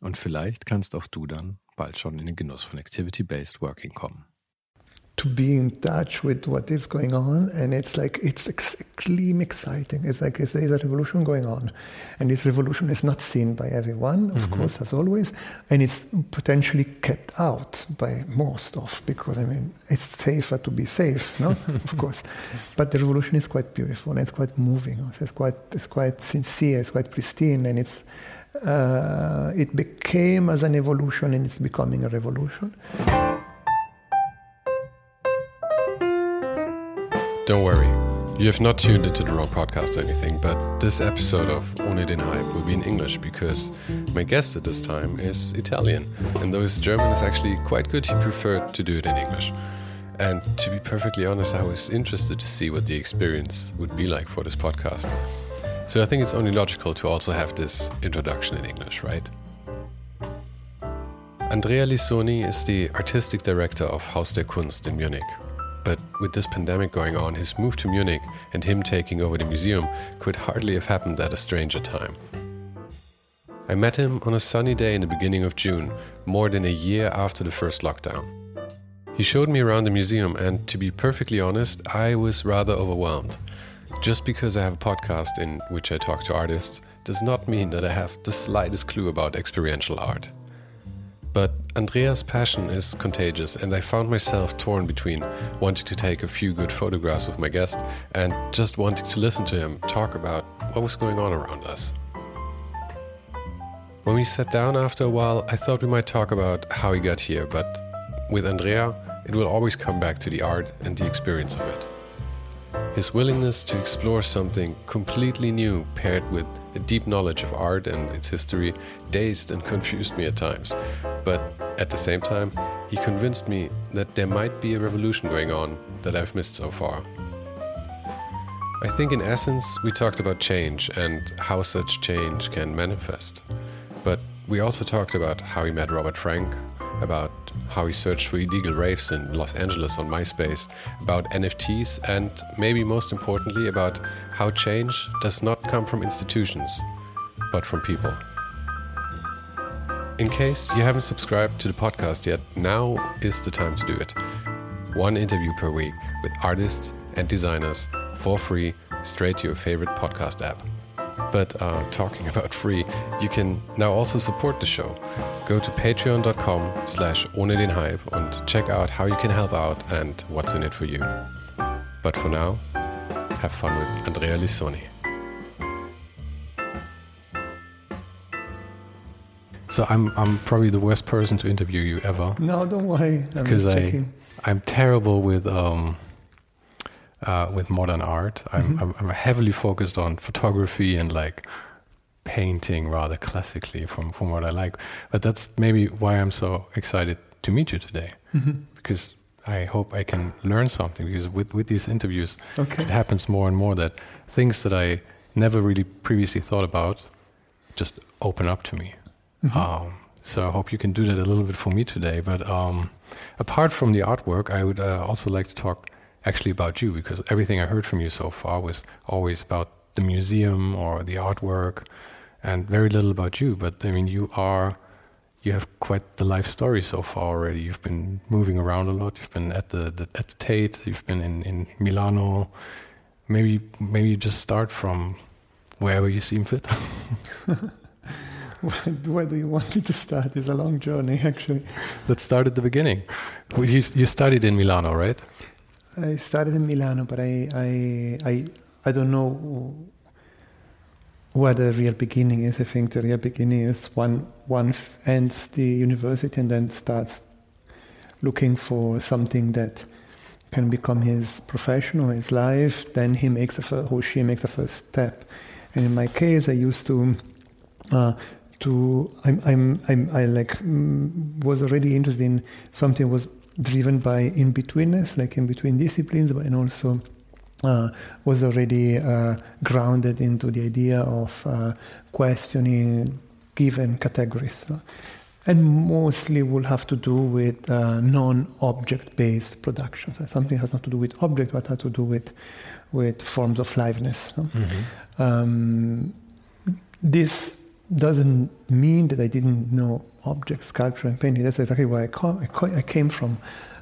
Und vielleicht kannst auch du dann bald schon in den Genuss von Activity-Based Working kommen. to be in touch with what is going on and it's like it's extremely exciting. It's like there's a revolution going on. And this revolution is not seen by everyone of mm-hmm. course as always and it's potentially kept out by most of because i mean it's safer to be safe no? Of course. But the revolution is quite beautiful and it's quite moving. It's quite it's quite sincere it's quite pristine and it's uh, it became as an evolution and it's becoming a revolution Don't worry, you have not tuned into the wrong podcast or anything, but this episode of Ohne den Hype will be in English because my guest at this time is Italian, and though his German is actually quite good, he preferred to do it in English. And to be perfectly honest, I was interested to see what the experience would be like for this podcast. So I think it's only logical to also have this introduction in English, right? Andrea Lissoni is the artistic director of Haus der Kunst in Munich, but with this pandemic going on, his move to Munich and him taking over the museum could hardly have happened at a stranger time. I met him on a sunny day in the beginning of June, more than a year after the first lockdown. He showed me around the museum, and to be perfectly honest, I was rather overwhelmed. Just because I have a podcast in which I talk to artists does not mean that I have the slightest clue about experiential art. But Andreas' passion is contagious, and I found myself torn between wanting to take a few good photographs of my guest and just wanting to listen to him talk about what was going on around us. When we sat down after a while, I thought we might talk about how he got here, but with Andrea, it will always come back to the art and the experience of it. His willingness to explore something completely new paired with a deep knowledge of art and its history dazed and confused me at times. But at the same time, he convinced me that there might be a revolution going on that I've missed so far. I think, in essence, we talked about change and how such change can manifest. But we also talked about how he met Robert Frank, about how he searched for illegal raves in Los Angeles on MySpace, about NFTs, and maybe most importantly, about how change does not come from institutions, but from people. In case you haven't subscribed to the podcast yet, now is the time to do it. One interview per week with artists and designers for free straight to your favorite podcast app. But uh, talking about free, you can now also support the show. Go to patreon.com slash ohne den Hype and check out how you can help out and what's in it for you. But for now, have fun with Andrea Lissoni. So I'm I'm probably the worst person to interview you ever. No, don't worry. Because I I'm terrible with um, uh, with modern art. I'm, mm-hmm. I'm, I'm heavily focused on photography and like painting rather classically from, from what I like. But that's maybe why I'm so excited to meet you today mm-hmm. because I hope I can learn something because with, with these interviews, okay. it happens more and more that things that I never really previously thought about just open up to me. Mm-hmm. Um, so I hope you can do that a little bit for me today. But um, apart from the artwork, I would uh, also like to talk actually about you because everything I heard from you so far was always about the museum or the artwork and very little about you. But I mean, you are, you have quite the life story so far already. You've been moving around a lot. You've been at the, the at the Tate. You've been in, in Milano. Maybe maybe you just start from wherever you seem fit. Where do you want me to start? It's a long journey, actually. Let's start at the beginning. You, you studied in Milano, right? I started in Milano, but I, I, I, I don't know what the real beginning is. I think the real beginning is one one ends the university and then starts looking for something that can become his profession or his life. Then he makes a first, or she makes the first step. And in my case, I used to. Uh, to I'm, I'm, I'm I like mm, was already interested in something was driven by in betweenness, like in between disciplines, but and also uh, was already uh, grounded into the idea of uh, questioning given categories. and mostly will have to do with uh, non-object based productions. something has not to do with object, but has to do with, with forms of liveness. Mm-hmm. Um, this doesn't mean that I didn't know object, sculpture, and painting. That's exactly where I, I came from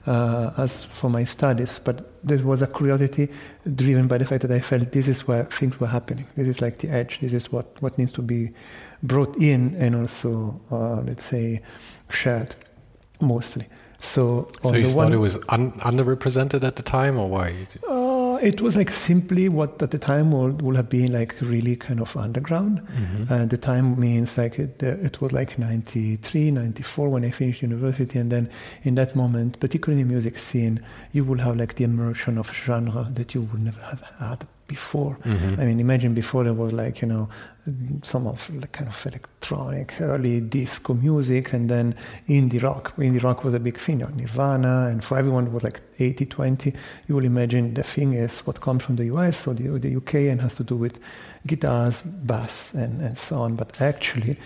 uh, as for my studies, but there was a curiosity driven by the fact that I felt this is where things were happening. This is like the edge. This is what, what needs to be brought in and also, uh, let's say, shared mostly. So, so you thought one, it was un- underrepresented at the time, or why? Uh, it was like simply what at the time would, would have been like really kind of underground. Mm-hmm. And the time means like it, uh, it was like 93, 94 when I finished university. And then in that moment, particularly in the music scene, you will have like the immersion of genre that you would never have had before. Mm-hmm. I mean, imagine before there was like, you know, some of like kind of electronic early disco music and then indie rock. Indie rock was a big thing, you know, Nirvana, and for everyone it was like 80 20. You will imagine the thing is what comes from the US or the, or the UK and has to do with guitars, bass, and, and so on. But actually,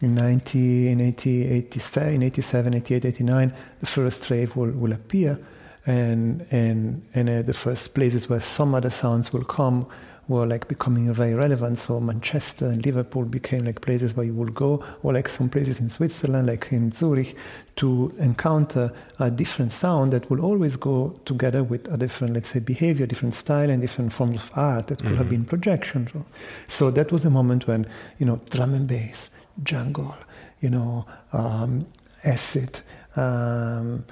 in 19, in 80, 87, 87, 88, 89, the first rave will, will appear. And, and, and uh, the first places where some other sounds will come were like becoming very relevant. So Manchester and Liverpool became like places where you would go, or like some places in Switzerland, like in Zurich, to encounter a different sound that will always go together with a different, let's say, behavior, different style, and different forms of art that could mm-hmm. have been projection. So, so that was a moment when you know drum and bass, jungle, you know, um, acid, um,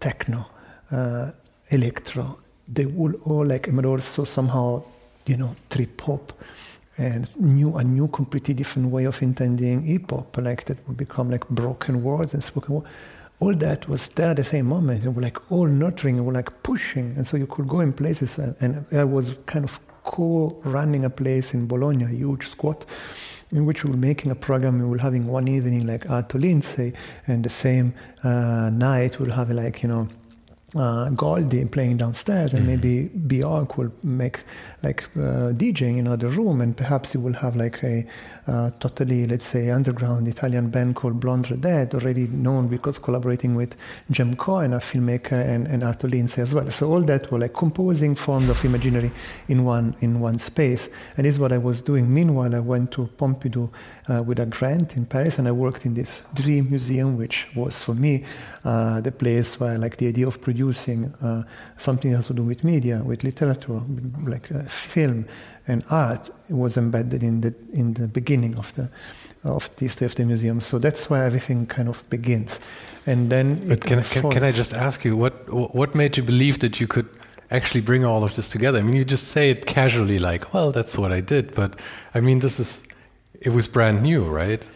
techno, uh, electro, they would all like, but also somehow you know, trip hop and new a new completely different way of intending hip hop, like that would become like broken words and spoken words. All that was there at the same moment, and we're like all nurturing, and we're like pushing, and so you could go in places. And, and I was kind of co-running a place in Bologna, a huge squat, in which we were making a program. We were having one evening like Arto Lindsay, and the same uh, night we'll have like you know uh, Goldie playing downstairs, and maybe Bjork will make like uh, DJing in another room, and perhaps you will have like a uh, totally, let's say, underground Italian band called Blonde Redhead, already known because collaborating with Jem Cohen, a filmmaker, and, and Arto Lindsay as well. So all that were like composing forms of imaginary in one in one space, and this is what I was doing. Meanwhile, I went to Pompidou uh, with a grant in Paris, and I worked in this dream museum, which was for me uh, the place where like the idea of producing uh, something has to do with media, with literature, like uh, film and art was embedded in the in the beginning of the of the history of the museum. So that's where everything kind of begins. And then, but can, can, can I just ask you what what made you believe that you could actually bring all of this together? I mean, you just say it casually, like, "Well, that's what I did," but I mean, this is it was brand new, right?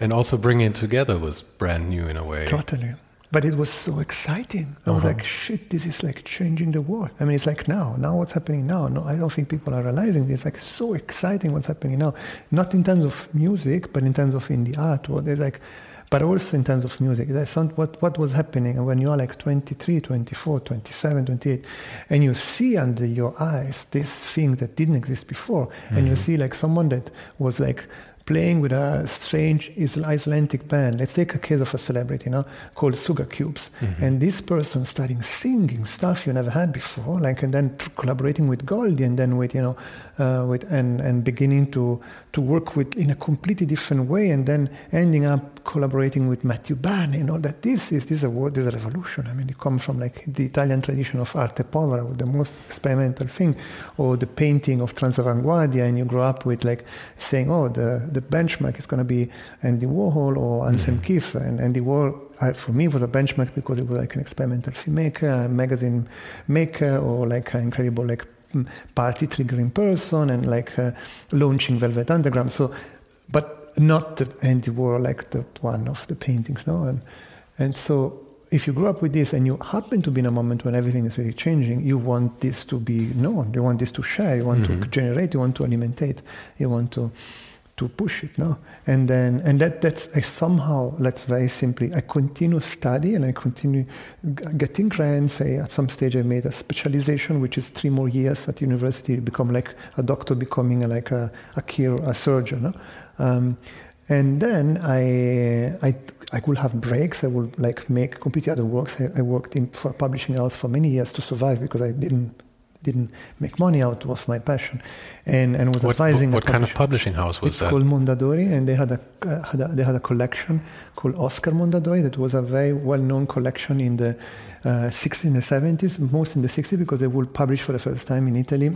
And also bringing it together was brand new in a way. Totally. But it was so exciting. I was uh-huh. like, shit, this is like changing the world. I mean, it's like now, now what's happening now? No, I don't think people are realizing this. It's like so exciting what's happening now. Not in terms of music, but in terms of in the art world. It's like, but also in terms of music. That's not what, what was happening when you are like 23, 24, 27, 28, and you see under your eyes this thing that didn't exist before. Mm-hmm. And you mm-hmm. see like someone that was like playing with a strange Icelandic band. Let's take a case of a celebrity, you know, called Sugar Cubes. Mm-hmm. And this person starting singing stuff you never had before, like, and then collaborating with Goldie and then with, you know, with, and, and beginning to, to work with in a completely different way and then ending up collaborating with Matthew Barney and all that. This is, this is a this is a revolution. I mean, it comes from like the Italian tradition of arte povera, the most experimental thing, or the painting of Transavanguardia, and you grow up with like saying, oh, the, the benchmark is going to be Andy Warhol or Anselm mm-hmm. Kiefer. And Andy Warhol, I, for me, was a benchmark because it was like an experimental filmmaker, a magazine maker, or like an incredible like party triggering person, and like uh, launching Velvet Underground. So, but not the Andy Warhol like the one of the paintings, no. And and so if you grow up with this and you happen to be in a moment when everything is really changing, you want this to be known. You want this to share. You want mm-hmm. to generate. You want to alimentate. You want to to push it. No, and then and that that's I somehow let's very simply I continue study and I continue getting grants. I, at some stage I made a specialization, which is three more years at university, become like a doctor, becoming like a a, care, a surgeon. No? Um, and then I, I, I could have breaks. I would like make completely other works. I, I worked in for publishing house for many years to survive because I didn't didn't make money out of my passion, and and was what, advising. What, kind of publishing house was it's that? It's called Mondadori, and they had a, uh, had a, they had a collection called Oscar Mondadori that was a very well known collection in the uh, 60s and the 70s, most in the 60s because they would publish for the first time in Italy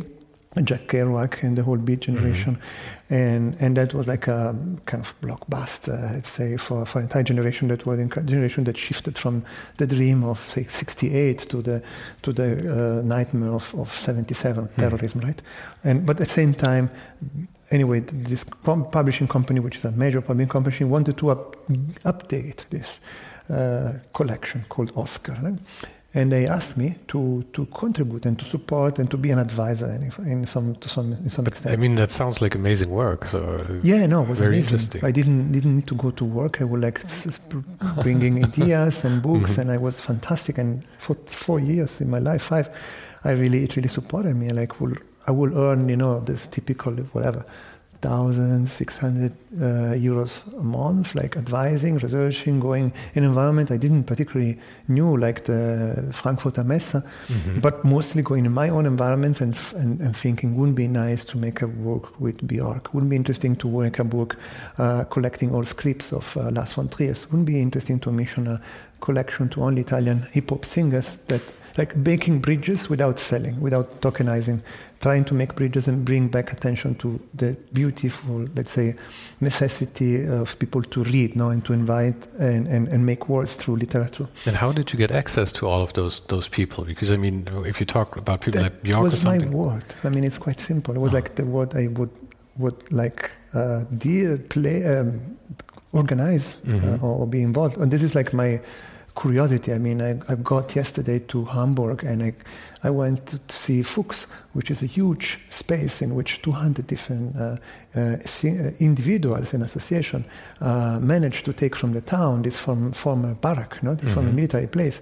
Jack Kerouac and the whole Beat generation, mm-hmm. and and that was like a kind of blockbuster, I'd say, for for an entire generation that was a generation that shifted from the dream of say '68 to the to the uh, nightmare of, of '77 mm-hmm. terrorism, right? And but at the same time, anyway, this publishing company, which is a major publishing company, wanted to up, update this uh, collection called Oscar. Right? And they asked me to, to contribute and to support and to be an advisor in, in some to some in some extent. I mean, that sounds like amazing work. So yeah, no, it was very amazing. interesting. I didn't didn't need to go to work. I would like bringing ideas and books, mm-hmm. and I was fantastic. And for four years in my life, five, I really it really supported me. Like, will I will earn, you know, this typical whatever 1,600 uh, euros a month, like advising, researching, going in environment. I didn't particularly knew, like the Frankfurter Messe, mm-hmm. but mostly going in my own environment and, and, and, thinking, wouldn't be nice to make a work with Björk, wouldn't be interesting to work a book uh, collecting all scripts of uh, Lars von Trier, wouldn't be interesting to mission a collection to only Italian hip-hop singers that like making bridges without selling, without tokenizing, trying to make bridges and bring back attention to the beautiful, let's say, necessity of people to read now and to invite and, and, and make words through literature. And how did you get access to all of those those people? Because I mean, if you talk about people that like Björk was or something, my word. I mean, it's quite simple. It was oh. like the word I would would like uh, deal, play, um, organize mm-hmm. uh, or, or be involved. And this is like my curiosity. I mean, I, I got yesterday to Hamburg and I, I went to, see Fuchs, which is a huge space in which 200 different uh, uh, uh, individuals and association uh, managed to take from the town this from, former barrack, know, this mm-hmm. former military place.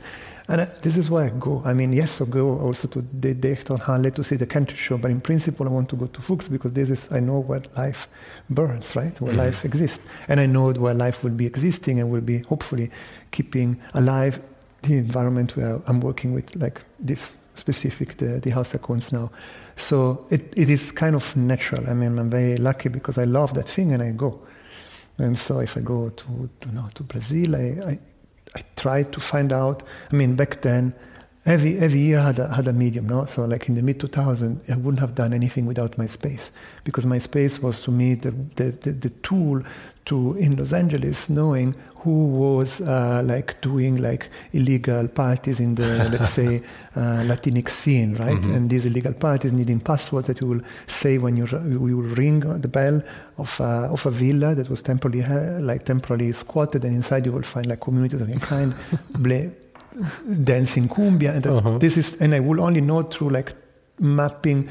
And uh, this is why I go. I mean, yes, I go also to the Deichtorhalle to see the country show, but in principle, I want to go to Fuchs because this is, I know where life burns, right? Where mm-hmm. life exists. And I know where life will be existing and will be hopefully keeping alive the environment where I'm working with, like this specific, the, the house cones now. So it, it is kind of natural. I mean, I'm very lucky because I love that thing and I go. And so if I go to, to, know, to Brazil, I, I I tried to find out. I mean, back then, every every year had a, had a medium, no? So like in the mid 2000s, I wouldn't have done anything without MySpace because MySpace was to me the, the, the, the tool to in Los Angeles knowing who was uh, like doing like illegal parties in the let's say uh, Latinx scene, right? Mm-hmm. And these illegal parties needing passwords that you will say when you we will ring the bell of a, of a villa that was temporarily like temporarily squatted, and inside you will find like communities of any kind, dancing cumbia, and uh-huh. this is and I will only know through like mapping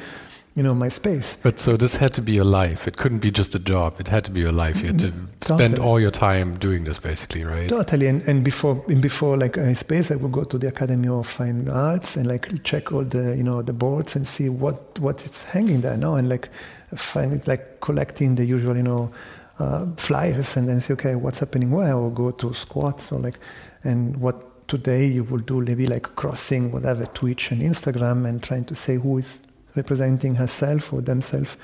you know my space. But so this had to be your life. It couldn't be just a job. It had to be your life. You had to totally. spend all your time doing this basically right? Totally. And, and before in before like a space i would go to the academy of fine arts and like check all the you know the boards and see what what is hanging there now and like find it like collecting the usual you know uh, flyers and then say okay what's happening? Where or go to squats or like and what today you will do maybe like crossing whatever twitch and instagram and trying to say who is representing herself or themselves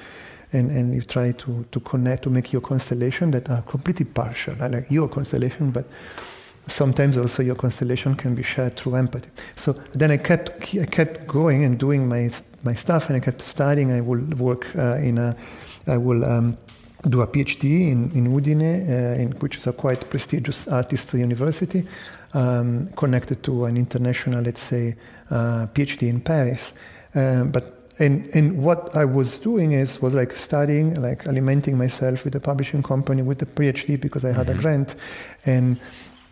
and, and you try to, to connect to make your constellation that are completely partial. Like your constellation but sometimes also your constellation can be shared through empathy. So then i kept i kept going and doing my my stuff and i kept studying. I will work uh, in a i will um, do a PhD in, in Udine, uh, in, which is a quite prestigious artist university, um, connected to an international, let's say, uh, PhD in Paris. Um, but and and what I was doing is was like studying, like alimenting myself with a publishing company with a PhD because I had mm-hmm. a grant, and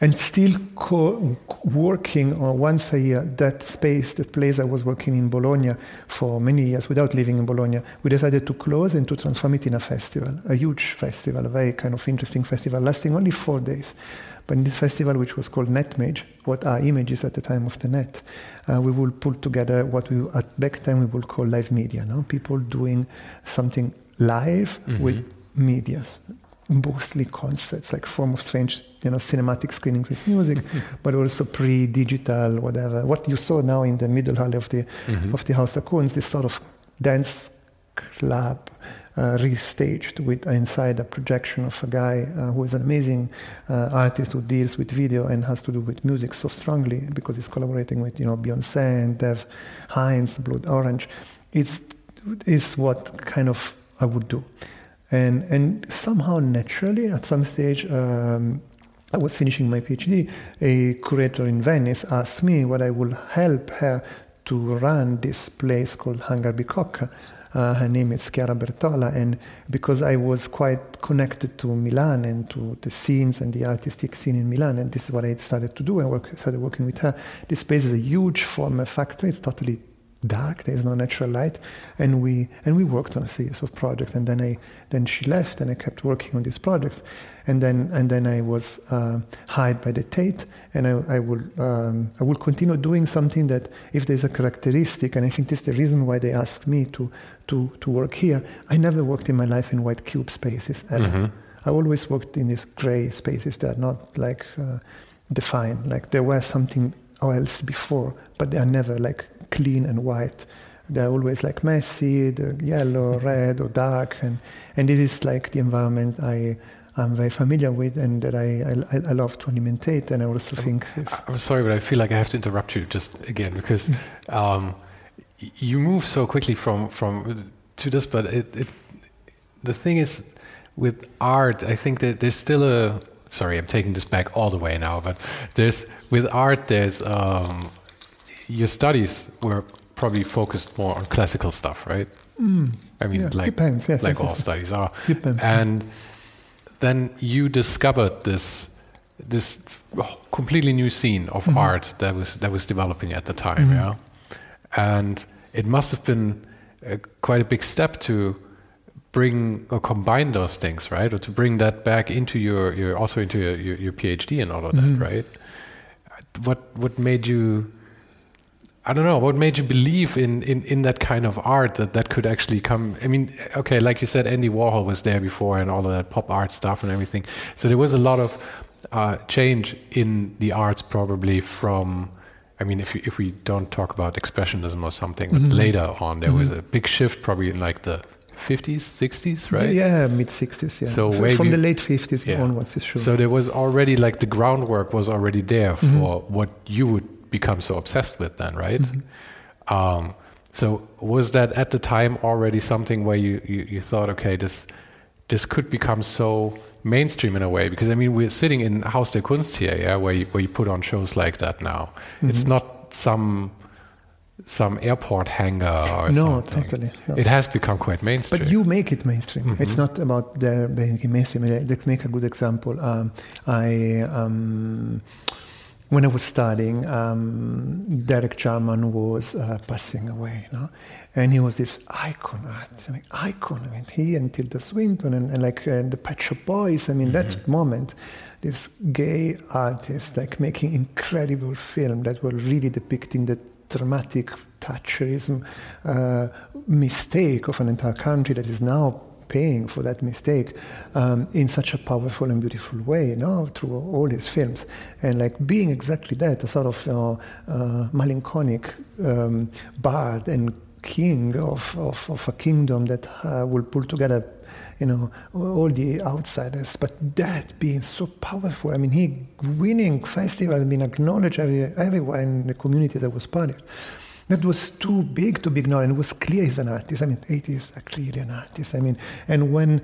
and still co- working on once a year that space, that place I was working in Bologna for many years without living in Bologna. We decided to close and to transform it in a festival, a huge festival, a very kind of interesting festival, lasting only four days. But in this festival, which was called NetMage, what are images at the time of the net, uh, we will pull together what we at back then we would call live media. No, people doing something live mm-hmm. with medias, mostly concerts, like form of strange, you know, cinematic screenings with music, but also pre-digital, whatever. What you saw now in the middle hall of the mm-hmm. of the Haus der Kunst, this sort of dance club uh, restaged with inside a projection of a guy uh, who is an amazing uh, artist who deals with video and has to do with music so strongly because he's collaborating with you know Beyonce and Dev Hynes, Blood Orange. It's is what kind of I would do, and and somehow naturally at some stage. Um, I was finishing my PhD. A curator in Venice asked me what I would help her to run this place called Hangar Bicocca, uh, her name is Chiara Bertola, and because I was quite connected to Milan and to the scenes and the artistic scene in Milan, and this is what I started to do. I work, started working with her. This space is a huge former factory. It's totally dark. There is no natural light, and we and we worked on a series of projects. And then I then she left, and I kept working on these projects and then and then I was uh, hired by the Tate, and I, I will um, I will continue doing something that if there's a characteristic, and I think this is the reason why they asked me to to to work here. I never worked in my life in white cube spaces ever. Mm-hmm. I always worked in these gray spaces that are not like uh, defined, like there was something else before, but they are never like clean and white they're always like messy, the yellow, red, or dark, and and this is like the environment I I'm very familiar with and that I, I, I love to alimentate. And I also think. I'm sorry, but I feel like I have to interrupt you just again because um, you move so quickly from, from to this, but it, it, the thing is with art, I think that there's still a. Sorry, I'm taking this back all the way now, but there's with art, there's um, your studies were probably focused more on classical stuff, right? Mm. I mean, yeah, like depends, yes, like yes, all yes. studies are, depends. and then you discovered this this completely new scene of mm-hmm. art that was that was developing at the time, mm-hmm. yeah. And it must have been a, quite a big step to bring or combine those things, right? Or to bring that back into your, your also into your, your, your PhD and all of that, mm-hmm. right? What what made you I don't know what made you believe in, in, in that kind of art that that could actually come. I mean, okay, like you said, Andy Warhol was there before and all of that pop art stuff and everything. So there was a lot of uh, change in the arts, probably from. I mean, if you, if we don't talk about expressionism or something, but mm-hmm. later on there mm-hmm. was a big shift, probably in like the 50s, 60s, right? Yeah, mid 60s. Yeah. So from the late 50s yeah. onwards, it's true. So there was already like the groundwork was already there mm-hmm. for what you would become so obsessed with then, right? Mm-hmm. Um, so was that at the time already something where you, you, you, thought, okay, this this could become so mainstream in a way? Because I mean, we're sitting in Haus der Kunst here, yeah, where you, where you put on shows like that now. Mm-hmm. It's not some some airport hangar or no, something. totally. No. It has become quite mainstream. But you make it mainstream. Mm-hmm. It's not about the making mainstream. Let's make a good example. Um, I. Um, when I was studying, um, Derek Jarman was uh, passing away, know? and he was this icon, I mean, icon. I mean, he and Tilda Swinton and, and like uh, the Pet Shop Boys. I mean, mm-hmm. that moment, this gay artist like making incredible film that were really depicting the dramatic Thatcherism uh, mistake of an entire country that is now paying for that mistake um, in such a powerful and beautiful way, you know, through all his films. And like being exactly that, a sort of uh, uh, melancholic um, bard and king of, of, of, a kingdom that uh, will pull together you know, all the outsiders, but that being so powerful. I mean, he winning festival, being acknowledged every, everywhere in the community that was part of. That was too big to be ignored and it was clear he's an artist. I mean, it is clearly an artist. I mean, and when,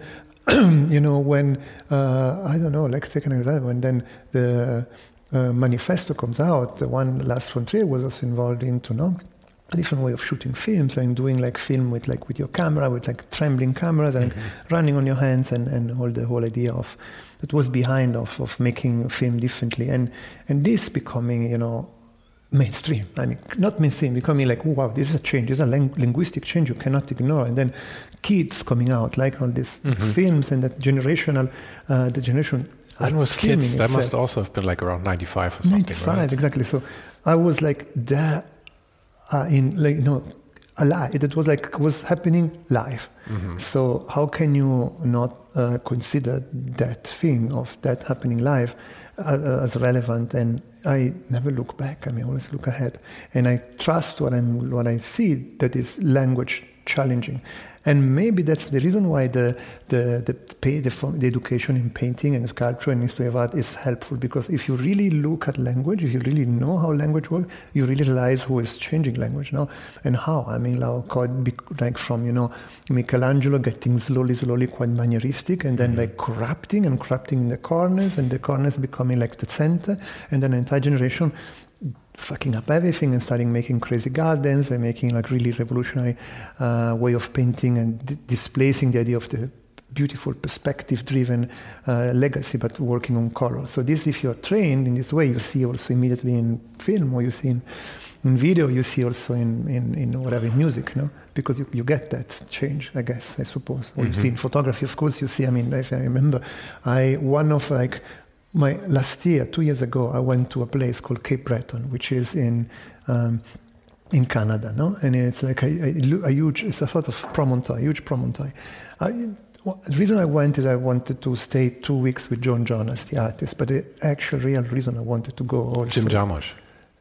you know, when, uh, I don't know, like take an example, and then the uh, manifesto comes out, the one Lars von Trier was also involved into, know, A different way of shooting films and doing like film with like with your camera, with like trembling cameras and mm-hmm. running on your hands and, and all the whole idea of that was behind of, of making film differently and and this becoming, you know, mainstream. I mean, not mainstream, becoming like, wow, this is a change. This is a ling- linguistic change you cannot ignore. And then kids coming out, like all these mm-hmm. films and that generational, uh, the generation. That was kids. That must also have been like around 95 or something. 95, right? exactly. So I was like that uh, in, like, you know, alive. It was like, was happening live. Mm-hmm. So how can you not uh, consider that thing of that happening live? As relevant, and I never look back. I mean, I always look ahead, and I trust what I'm what I see that is language challenging, and maybe that's the reason why the the the, pay, the, the education in painting and sculpture and history of art is helpful because if you really look at language, if you really know how language works, you really realize who is changing language now and how. I mean, like from you know Michelangelo getting slowly, slowly quite manieristic, and then mm-hmm. like corrupting and corrupting in the corners, and the corners becoming like the center, and then an entire generation fucking up everything and starting making crazy gardens and making like really revolutionary uh, way of painting and d- displacing the idea of the beautiful perspective driven uh, legacy but working on color. So this if you're trained in this way you see also immediately in film or you see in, in video you see also in, in, in whatever music no? Because you, you get that change i guess i suppose. Or mm-hmm. you see in photography of course you see i mean if i remember i one of like my last year, two years ago, I went to a place called Cape Breton, which is in um, in Canada, no, and it's like a, a, a, huge, it's a sort of promontory, huge promontory. I, well, the reason I went is I wanted to stay two weeks with Joan Jonas, the artist, but the actual real reason I wanted to go also. Jim Jarmusch.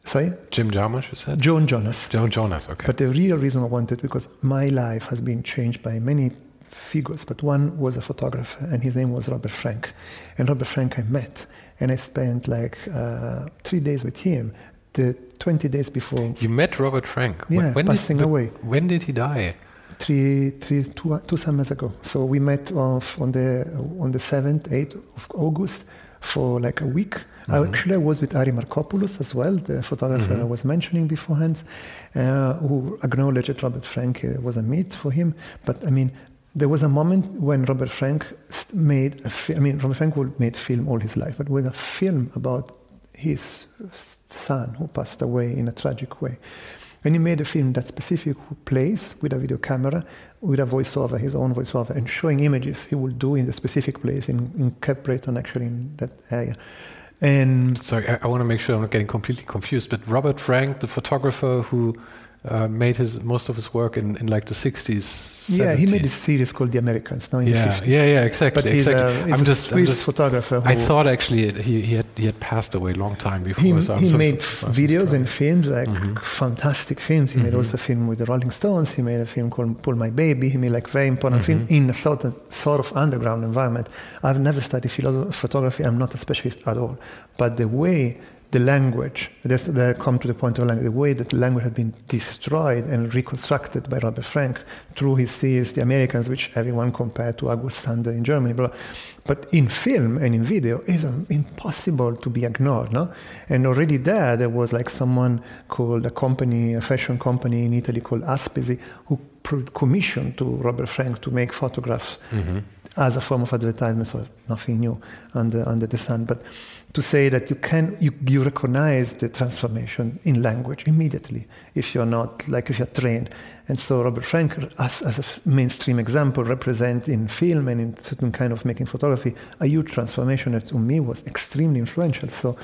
Sorry? Jim Jarmusch, you said? Joan Jonas. John Jonas, okay. But the real reason I wanted, because my life has been changed by many figures, but one was a photographer, and his name was Robert Frank. And Robert Frank I met, and I spent like uh, three days with him. The 20 days before. You met Robert Frank? Yeah, when passing did, away. When did he die? Three, three, two, two summers ago. So we met off on the on the 7th, 8th of August for like a week. Mm-hmm. I actually was with Ari Marcopoulos as well, the photographer mm-hmm. I was mentioning beforehand, uh, who acknowledged that Robert Frank uh, was a meet for him. But I mean, there was a moment when Robert Frank made a fi- I mean, Robert Frank would made film all his life, but with a film about his son who passed away in a tragic way. And he made a film that specific place with a video camera, with a voiceover, his own voiceover, and showing images he would do in the specific place in, in Cape Breton, actually in that area. And sorry, I, I want to make sure I'm not getting completely confused. But Robert Frank, the photographer who uh, made his most of his work in, in like the 60s. 70s. Yeah, he made a series called The Americans. No, yeah, yeah, yeah, exactly. But he's, exactly. A, he's I'm just, Swiss I'm just, photographer. I thought actually he, he had he had passed away a long time before. He, so he so, made so, videos and films, like mm-hmm. fantastic films. He mm-hmm. made also a film with the Rolling Stones. He made a film called Pull My Daisy. He made like very important mm-hmm. film in a sort of, sort of underground environment. I've never studied photography. I'm not a specialist at all. But the way the language, they come to the point of language, the way that the language had been destroyed and reconstructed by Robert Frank through his series, The Americans, which everyone compared to August Sander in Germany. But, but in film and in video, it's impossible to be ignored. No? And already there, there was like someone called a company, a fashion company in Italy called Aspesi, who commissioned to Robert Frank to make photographs mm-hmm. As a form of advertisement, so nothing new under, under the sun. But to say that you can you, you recognize the transformation in language immediately if you're not like if you're trained. And so robert frank as, as a mainstream example represent in film and in certain kind of making photography a huge transformation that to me was extremely influential. So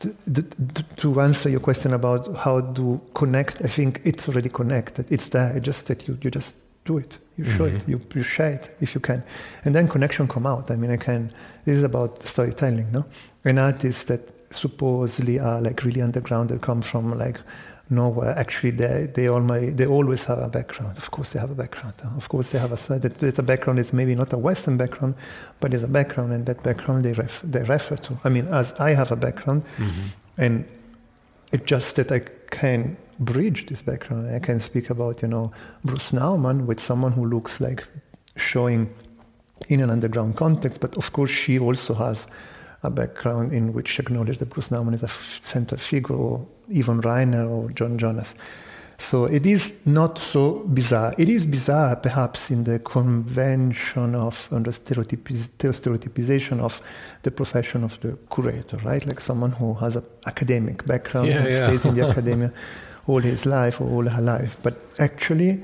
to, to, to answer your question about how to connect i think it's already connected. It's there just that you, you just do it you show mm-hmm. it you, you share it if you can. And then connection come out. I mean i can this is about storytelling no? And artists that supposedly are like really underground that come from like nowhere. Actually they they all my, they always have a background. Of course they have a background of course they have a side that, that a background is maybe not a western background but it's a background and that background they ref, they refer to. I mean as i have a background mm-hmm. and it's just that i can bridge this background. I can speak about, you know, Bruce Nauman with someone who looks like showing in an underground context, but of course she also has a background in which she acknowledges that Bruce Nauman is a f- central figure, or Yvonne Rainer or Joan Jonas. So it is not so bizarre. It is bizarre, perhaps, in the convention of and the stereotypization of the profession of the curator, right? Like someone who has an academic background yeah, and yeah. stays in the academia all his life or all her life. But actually,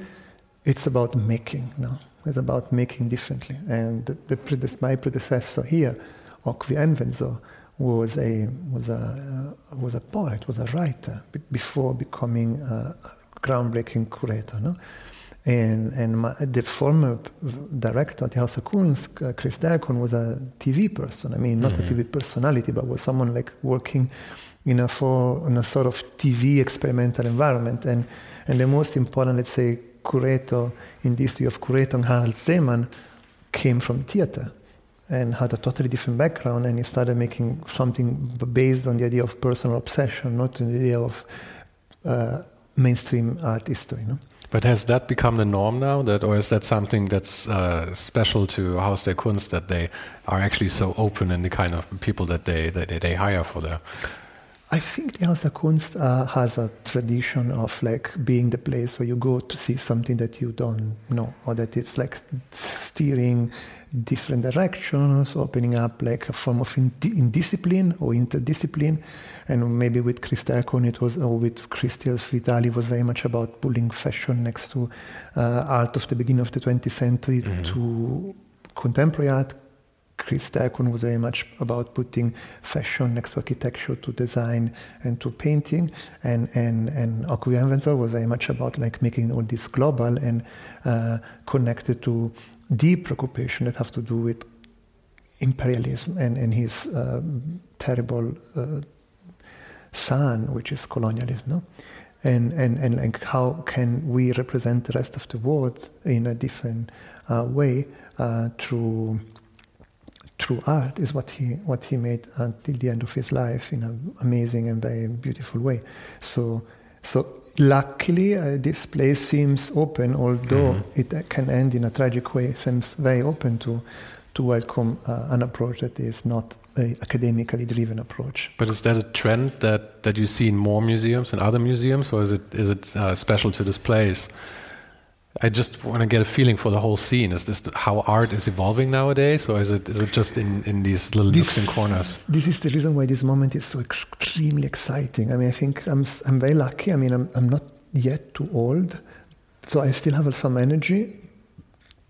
it's about making. No, it's about making differently. And the, the my predecessor here, Okwui Enwezor, was a was a uh, was a poet, was a writer b- before becoming a groundbreaking curator. No? And, and my, the former director at the House of Kunst, uh, Chris Dercon, was a TV person. I mean, not mm-hmm. a TV personality, but was someone like working in a, for, in a sort of TV experimental environment. And, and the most important, let's say, curator in the history of curator, Harald Szeemann, came from theater and had a totally different background. And he started making something based on the idea of personal obsession, not the idea of uh, mainstream art history. No? But has that become the norm now? That, or is that something that's uh, special to Haus der Kunst that they are actually so open in the kind of people that they that they hire for their? I think the der Kunst uh, has a tradition of like being the place where you go to see something that you don't know, or that it's like steering different directions, opening up like a form of indiscipline or interdiscipline. And maybe with Chris Dercon, it was, or with Cristian Vitali, was very much about pulling fashion next to uh, art of the beginning of the 20th century mm-hmm. to contemporary art. Chris Dercon was very much about putting fashion next to architecture, to design, and to painting. And and and Enwezor was very much about like making all this global and uh, connected to deep preoccupation that have to do with imperialism and, and his uh, terrible uh, son, which is colonialism. No? And, and, and like how can we represent the rest of the world in a different uh, way uh, through through art is what he what he made until the end of his life in an amazing and very beautiful way. So so luckily, uh, this place seems open, although mm-hmm. it can end in a tragic way. Seems very open to to welcome uh, an approach that is not a academically driven approach. But is that a trend that, that you see in more museums and other museums, or is it is it uh, special to this place? I just want to get a feeling for the whole scene. Is this how art is evolving nowadays, or is it is it just in, in these little this, nooks and corners? This is the reason why this moment is so extremely exciting. I mean, I think I'm I'm very lucky. I mean, I'm I'm not yet too old, so I still have some energy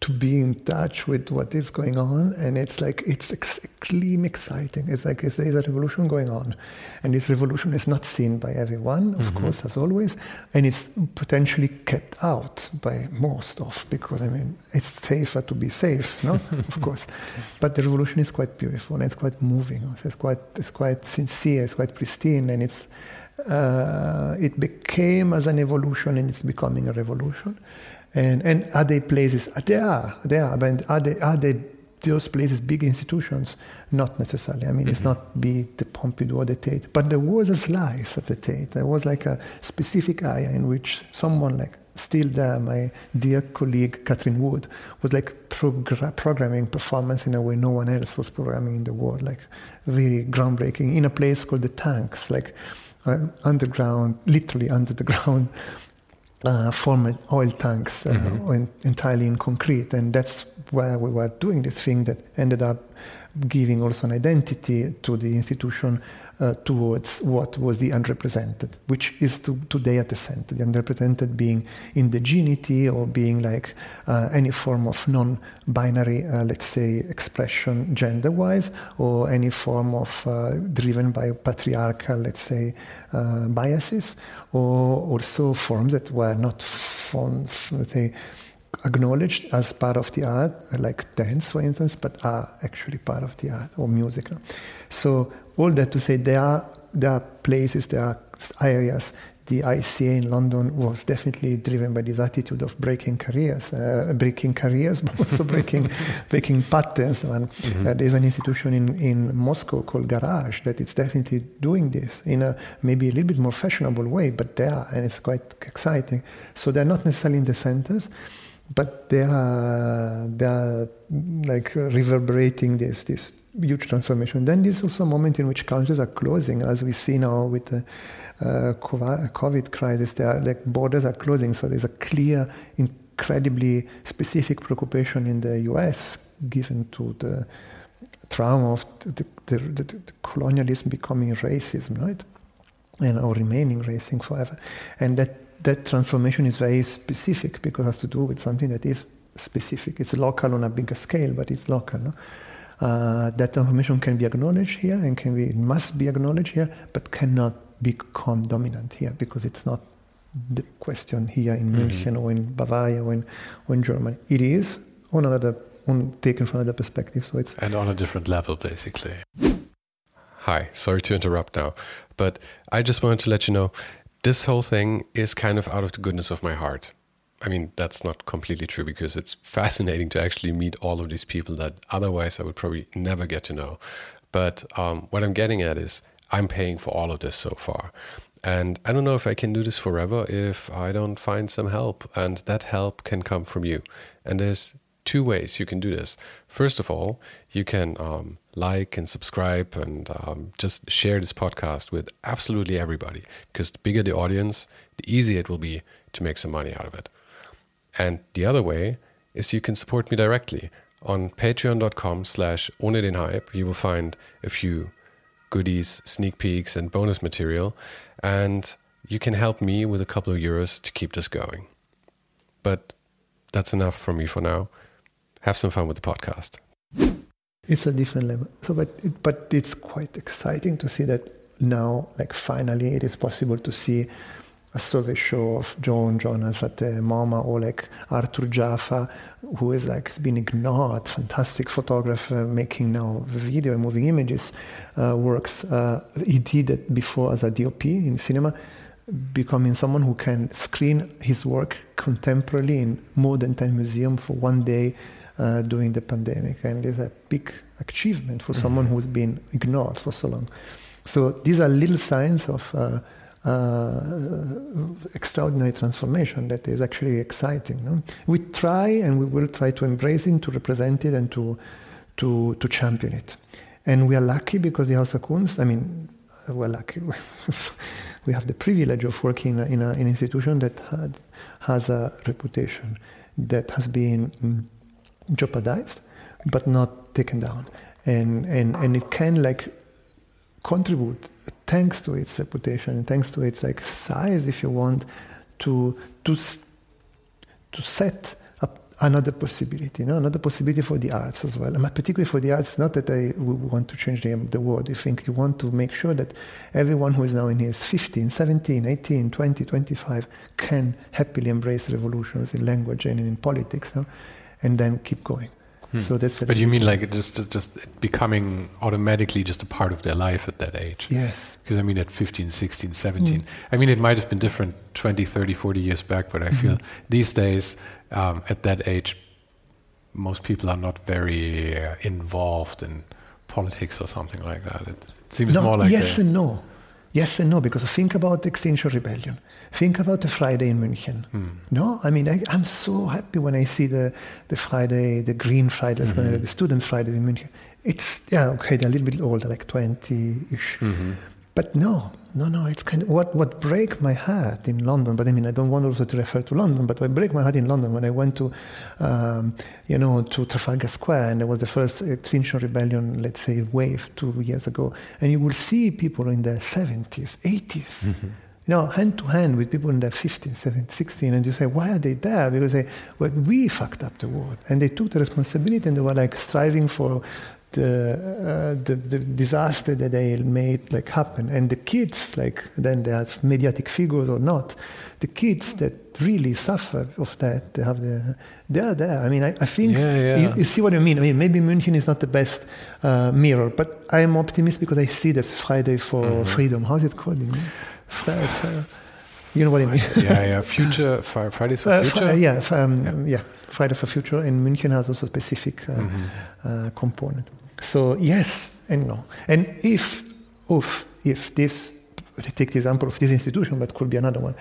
to be in touch with what is going on and it's like it's extremely exciting. It's like there's a revolution going on. And this revolution is not seen by everyone of mm-hmm. course as always and it's potentially kept out by most of because i mean it's safer to be safe no? Of course. But the revolution is quite beautiful and it's quite moving. It's quite it's quite sincere it's quite pristine and it's uh, it became as an evolution and it's becoming a revolution and, and are they places? They are, they are, but are they, are they those places big institutions? Not necessarily. I mean, mm-hmm. it's not be the Pompidou or the Tate, but there was a slice at the Tate. There was like a specific area in which someone like still there, my dear colleague Catherine Wood was like progr- programming performance in a way no one else was programming in the world, like really groundbreaking in a place called the Tanks, like uh, underground, literally under the ground uh, formed oil tanks uh, mm-hmm. in, entirely in concrete. And that's where we were doing this thing that ended up giving also an identity to the institution uh, towards what was the unrepresented, which is to, today at the center. The unrepresented being indigeneity or being like uh, any form of non binary, uh, let's say, expression gender wise, or any form of uh, driven by patriarchal, let's say, uh, biases, or also forms that were not, forms, let's say, acknowledged as part of the art, like dance, for instance, but are actually part of the art or music. So all that to say there are there are places, there are areas the ICA in London was definitely driven by this attitude of breaking careers, uh, breaking careers, but also breaking breaking patterns. And mm-hmm. uh, there's an institution in, in Moscow called Garage that it's definitely doing this in a maybe a little bit more fashionable way, but they are, and it's quite exciting. So they're not necessarily in the centers, but they are they are like reverberating this this huge transformation. Then there's also a moment in which countries are closing, as we see now with the uh, COVID crisis. There are, like borders are closing, so there's a clear, incredibly specific preoccupation in the U.S. given to the trauma of the, the, the, the colonialism becoming racism, right, and or remaining racing forever, and that that transformation is very specific because it has to do with something that is specific. It's local on a bigger scale, but it's local. No? Uh, that information can be acknowledged here and can be must be acknowledged here, but cannot become dominant here because it's not the question here in mm-hmm. München or in Bavaria or in, or in Germany. It is on another on taken from another perspective. So it's and on a different level, basically. Hi, sorry to interrupt now, but I just wanted to let you know this whole thing is kind of out of the goodness of my heart. I mean, that's not completely true because it's fascinating to actually meet all of these people that otherwise I would probably never get to know. But um, what I'm getting at is I'm paying for all of this so far. And I don't know if I can do this forever if I don't find some help. And that help can come from you. And there's two ways you can do this. First of all, you can um, like and subscribe and um, just share this podcast with absolutely everybody because the bigger the audience, the easier it will be to make some money out of it. And the other way is you can support me directly on patreon.com slash ohne den hype. You will find a few goodies, sneak peeks, and bonus material. And you can help me with a couple of euros to keep this going. But that's enough from me for now. Have some fun with the podcast. It's a different level. So, but it, but it's quite exciting to see that now, like finally, it is possible to see survey show of Joan Jonas at the MoMA or like Arthur Jafa, who is like been ignored, fantastic photographer making now video and moving images uh, works. Uh, he did it before as a DOP in cinema, becoming someone who can screen his work contemporarily in more than 10 museums for one day uh, during the pandemic. And it's a big achievement for mm-hmm. someone who's been ignored for so long. So these are little signs of uh, uh, extraordinary transformation that is actually exciting. No? We try and we will try to embrace it, to represent it, and to, to, to champion it. And we are lucky because the House of Kunst, I mean, we're lucky. we have the privilege of working in, a, in an institution that had, has a reputation that has been mm, jeopardized but not taken down. And, and, and it can like contribute thanks to its reputation, and thanks to its like size, if you want, to to to set up another possibility, you know, another possibility for the arts as well. And particularly for the arts, not that I want to change the, the world. I think you want to make sure that everyone who is now in his 15, 17, 18, 20, 25 can happily embrace revolutions in language and in politics, and then keep going. Hmm. So that's. But you mean like just just becoming automatically just a part of their life at that age? Yes. Because I mean at 15, 16, 17. Hmm. I mean it might have been different 20, 30, 40 years back, but I mm-hmm. feel these days um, at that age, most people are not very uh, involved in politics or something like that. It, seems no, more like yes and no. Yes and no, because think about the Extinction Rebellion. Think about the Friday in München. Hmm. No, I mean, I, am so happy when I see the, the Friday, the Green Friday, mm-hmm. the Student Friday in München. It's, yeah, okay, they're a little bit older, like 20 ish. Mm-hmm. But no, no, no, it's kind of what, what break my heart in London. But I mean, I don't want also to refer to London, but what break my heart in London when I went to, um, you know, to Trafalgar Square, and there was the first Extinction Rebellion, let's say, wave two years ago, and you will see people in their 70s, 80s. Mm-hmm you know, hand to hand with people in their 15, 17, 16, and you say, why are they there? Because they, well, we fucked up the world. And they took the responsibility and they were like striving for the, uh, the, the, disaster that they made like happen. And the kids, like then they are mediatic figures or not, the kids that really suffer of that, they have the, they are there. I mean, I, I think yeah, yeah. You, you, see what I mean. I mean, maybe München is not the best uh, mirror, but I am optimistic because I see this Friday for mm-hmm. Freedom. How's it called? You know what I mean? yeah, yeah. Future Fri- Fridays for Uh, Future. Yeah, um, yeah, Friday for Future in München has also a specific uh, uh, component. So yes and no. And if, if, if this, take the example of this institution, but could be another one,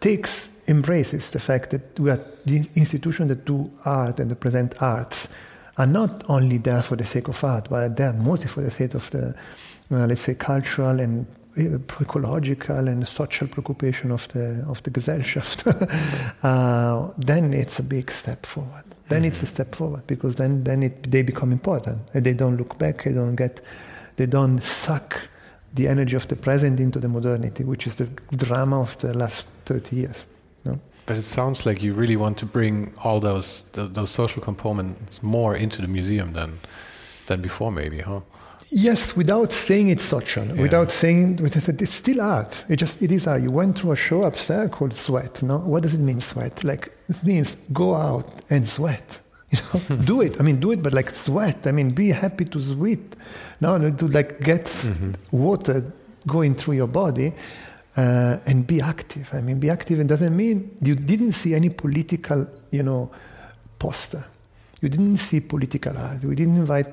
takes, embraces the fact that we are the institution that do art and that present arts are not only there for the sake of art, but are there mostly for the sake of the, uh, let's say, cultural and ecological and social preoccupation of the of the Gesellschaft, uh, then it's a big step forward. Then it's a step forward because then then it, they become important. And they don't look back. They don't get. They don't suck the energy of the present into the modernity, which is the drama of the last thirty years. No? But it sounds like you really want to bring all those th- those social components more into the museum than than before, maybe, huh? Yes, without saying it's social, Yeah. without saying it's still art. It just it is art. You went through a show upstairs called Sweat. No, what does it mean sweat? Like it means go out and sweat. You know, do it. I mean, do it, but like sweat. I mean, be happy to sweat. No, no, to like get water going through your body uh, and be active. I mean, be active. And doesn't mean you didn't see any political, you know, poster. You didn't see political art. We didn't invite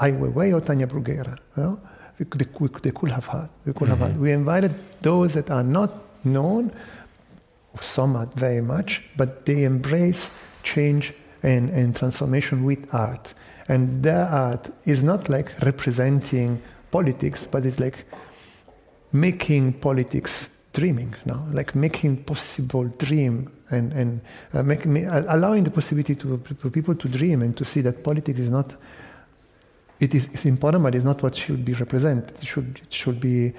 Weiwei or Tania Bruguera. Know? we, they, could- they could have had. We could have had. We invited those that are not known, some are very much, but they embrace change and, and transformation with art. And their art is not like representing politics, but it's like making politics dreaming no like making possible dream and and uh, making me, allowing the possibility to, for people to dream and to see that politics is not it is it's important but it's not what should be represented. It should it should be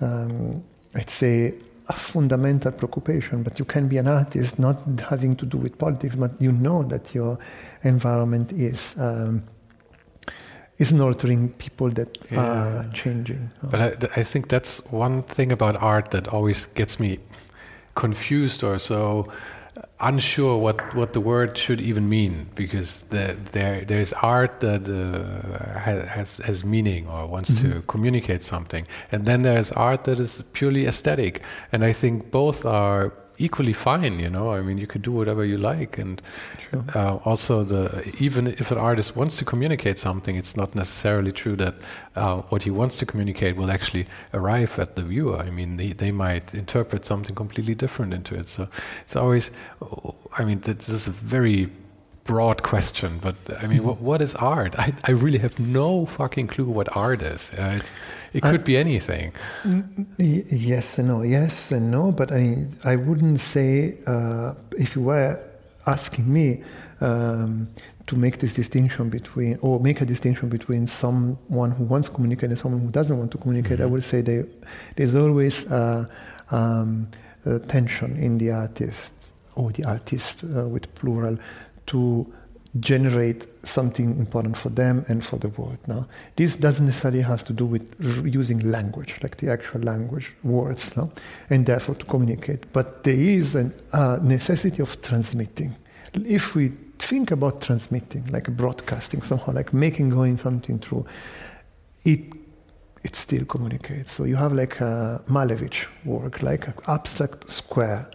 um, let's say a fundamental preoccupation. But you can be an artist not having to do with politics but you know that your environment is um, is nurturing people that are changing. But I, I think that's one thing about art that always gets me confused or so unsure what, what the word should even mean because the, there there's art that uh, has has meaning or wants to communicate something. And then there's art that is purely aesthetic. And I think both are equally fine you know? I mean you could do whatever you like and uh, also the even if an artist wants to communicate something it's not necessarily true that uh, what he wants to communicate will actually arrive at the viewer. I mean they, they might interpret something completely different into it. So it's always I mean this is a very broad question but I mean what, what is art? I, I really have no fucking clue what art is. Uh, it, it could be anything. Y- Yes and no, yes and no, but I I wouldn't say uh, if you were asking me um, to make this distinction between or make a distinction between someone who wants to communicate and someone who doesn't want to communicate, I would say they, there's always uh, um, a tension in the artist or the artist uh, with plural to generate something important for them and for the world. Now, this doesn't necessarily have to do with using language, like the actual language, words, no? and therefore to communicate. But there is a uh, necessity of transmitting. If we think about transmitting, like broadcasting somehow, like making going something through, it it still communicates. So you have like a Malevich work, like an abstract square.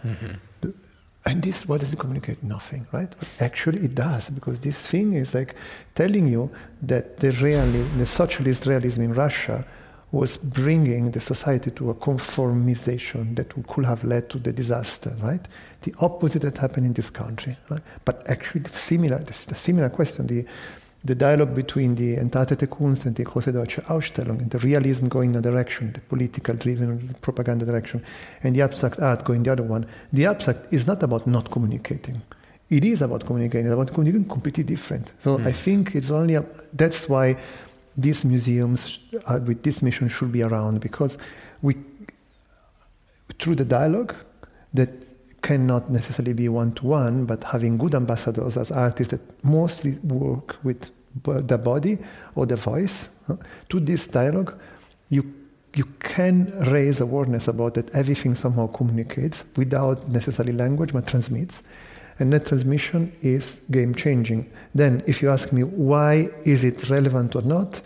And this, what does it communicate? Nothing, right? But actually, it does because this thing is like telling you that the realism, the socialist realism in Russia, was bringing the society to a conformization that could have led to the disaster, right? The opposite that happened in this country, right? But actually, similar, the similar question, the the dialogue between the Entartete Kunst and the Große Deutsche Ausstellung, and the realism going in a direction, the political driven propaganda direction, and the abstract art going the other one. The abstract is not about not communicating. It is about communicating, it's about communicating completely different. So I think it's only, a, that's why these museums uh, with this mission should be around, because we, through the dialogue that cannot necessarily be one to one, but having good ambassadors as artists that mostly work with the body or the voice to this dialogue, you you can raise awareness about that everything somehow communicates without necessarily language, but transmits. And that transmission is game changing. Then, if you ask me why is it relevant or not,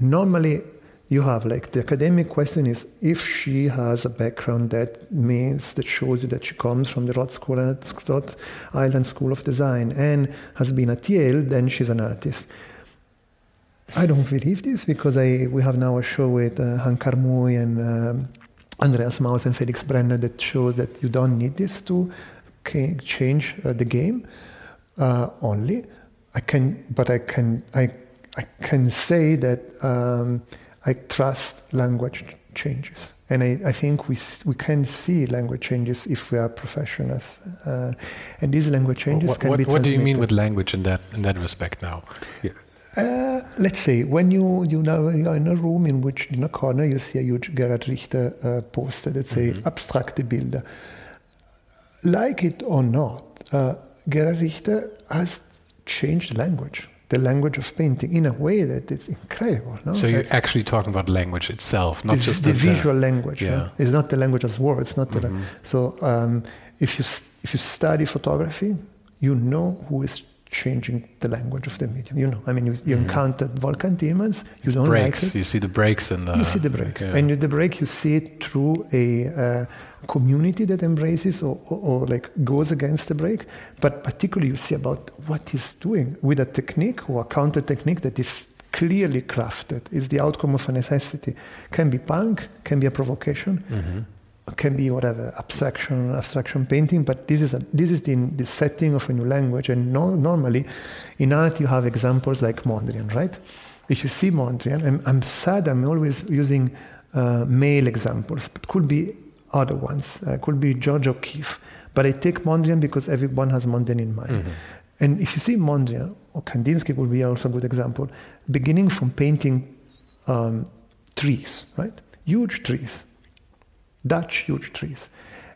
normally you have like the academic question is if she has a background that means that shows you that she comes from the Rhode School Rhode Island School of Design and has been at Yale, then she's an artist. I don't believe this because I we have now a show with uh, Han Carmuy and um, Andreas Maus and Felix Brenner that shows that you don't need this to change uh, the game uh, only. I can, but I can, I, I can say that um, I trust language changes. And I, I, think we, we can see language changes if we are professionals. Uh, and these language changes what, can what, be What do you mean with language in that, in that respect now? Yeah. Uh, let's say when you you know you're in a room in which in a corner you see a huge Gerhard Richter uh, poster that say mm-hmm. abstrakte Bilder. Like it or not, uh, Gerhard Richter has changed the language, the language of painting, in a way that it's incredible. No? So you're like, actually talking about language itself, not the, just the, the visual language. Yeah. No? It's not the language as words. Not mm-hmm. the, so um, if you if you study photography, you know who is changing the language of the medium. You know, I mean, you, you mm-hmm. encountered Wolfgang Tillmans. You it's don't breaks. like it. You see the breaks in the. You see the break, yeah. and with the break, you see it through a uh, community that embraces or, or, or, like goes against the break. But particularly, you see about what he's doing with a technique or a counter technique that is clearly crafted. Is the outcome of a necessity. Can be punk, can be a provocation. Mm-hmm can be whatever abstraction, abstraction painting, but this is a, this is the, the setting of a new language. And no, normally, in art, you have examples like Mondrian, right? If you see Mondrian, I'm, I'm sad. I'm always using uh, male examples, but could be other ones. Uh, could be George O'Keeffe. But I take Mondrian because everyone has Mondrian in mind. Mm-hmm. And if you see Mondrian, or Kandinsky would be also a good example, beginning from painting um, trees, right? Huge trees Dutch huge trees.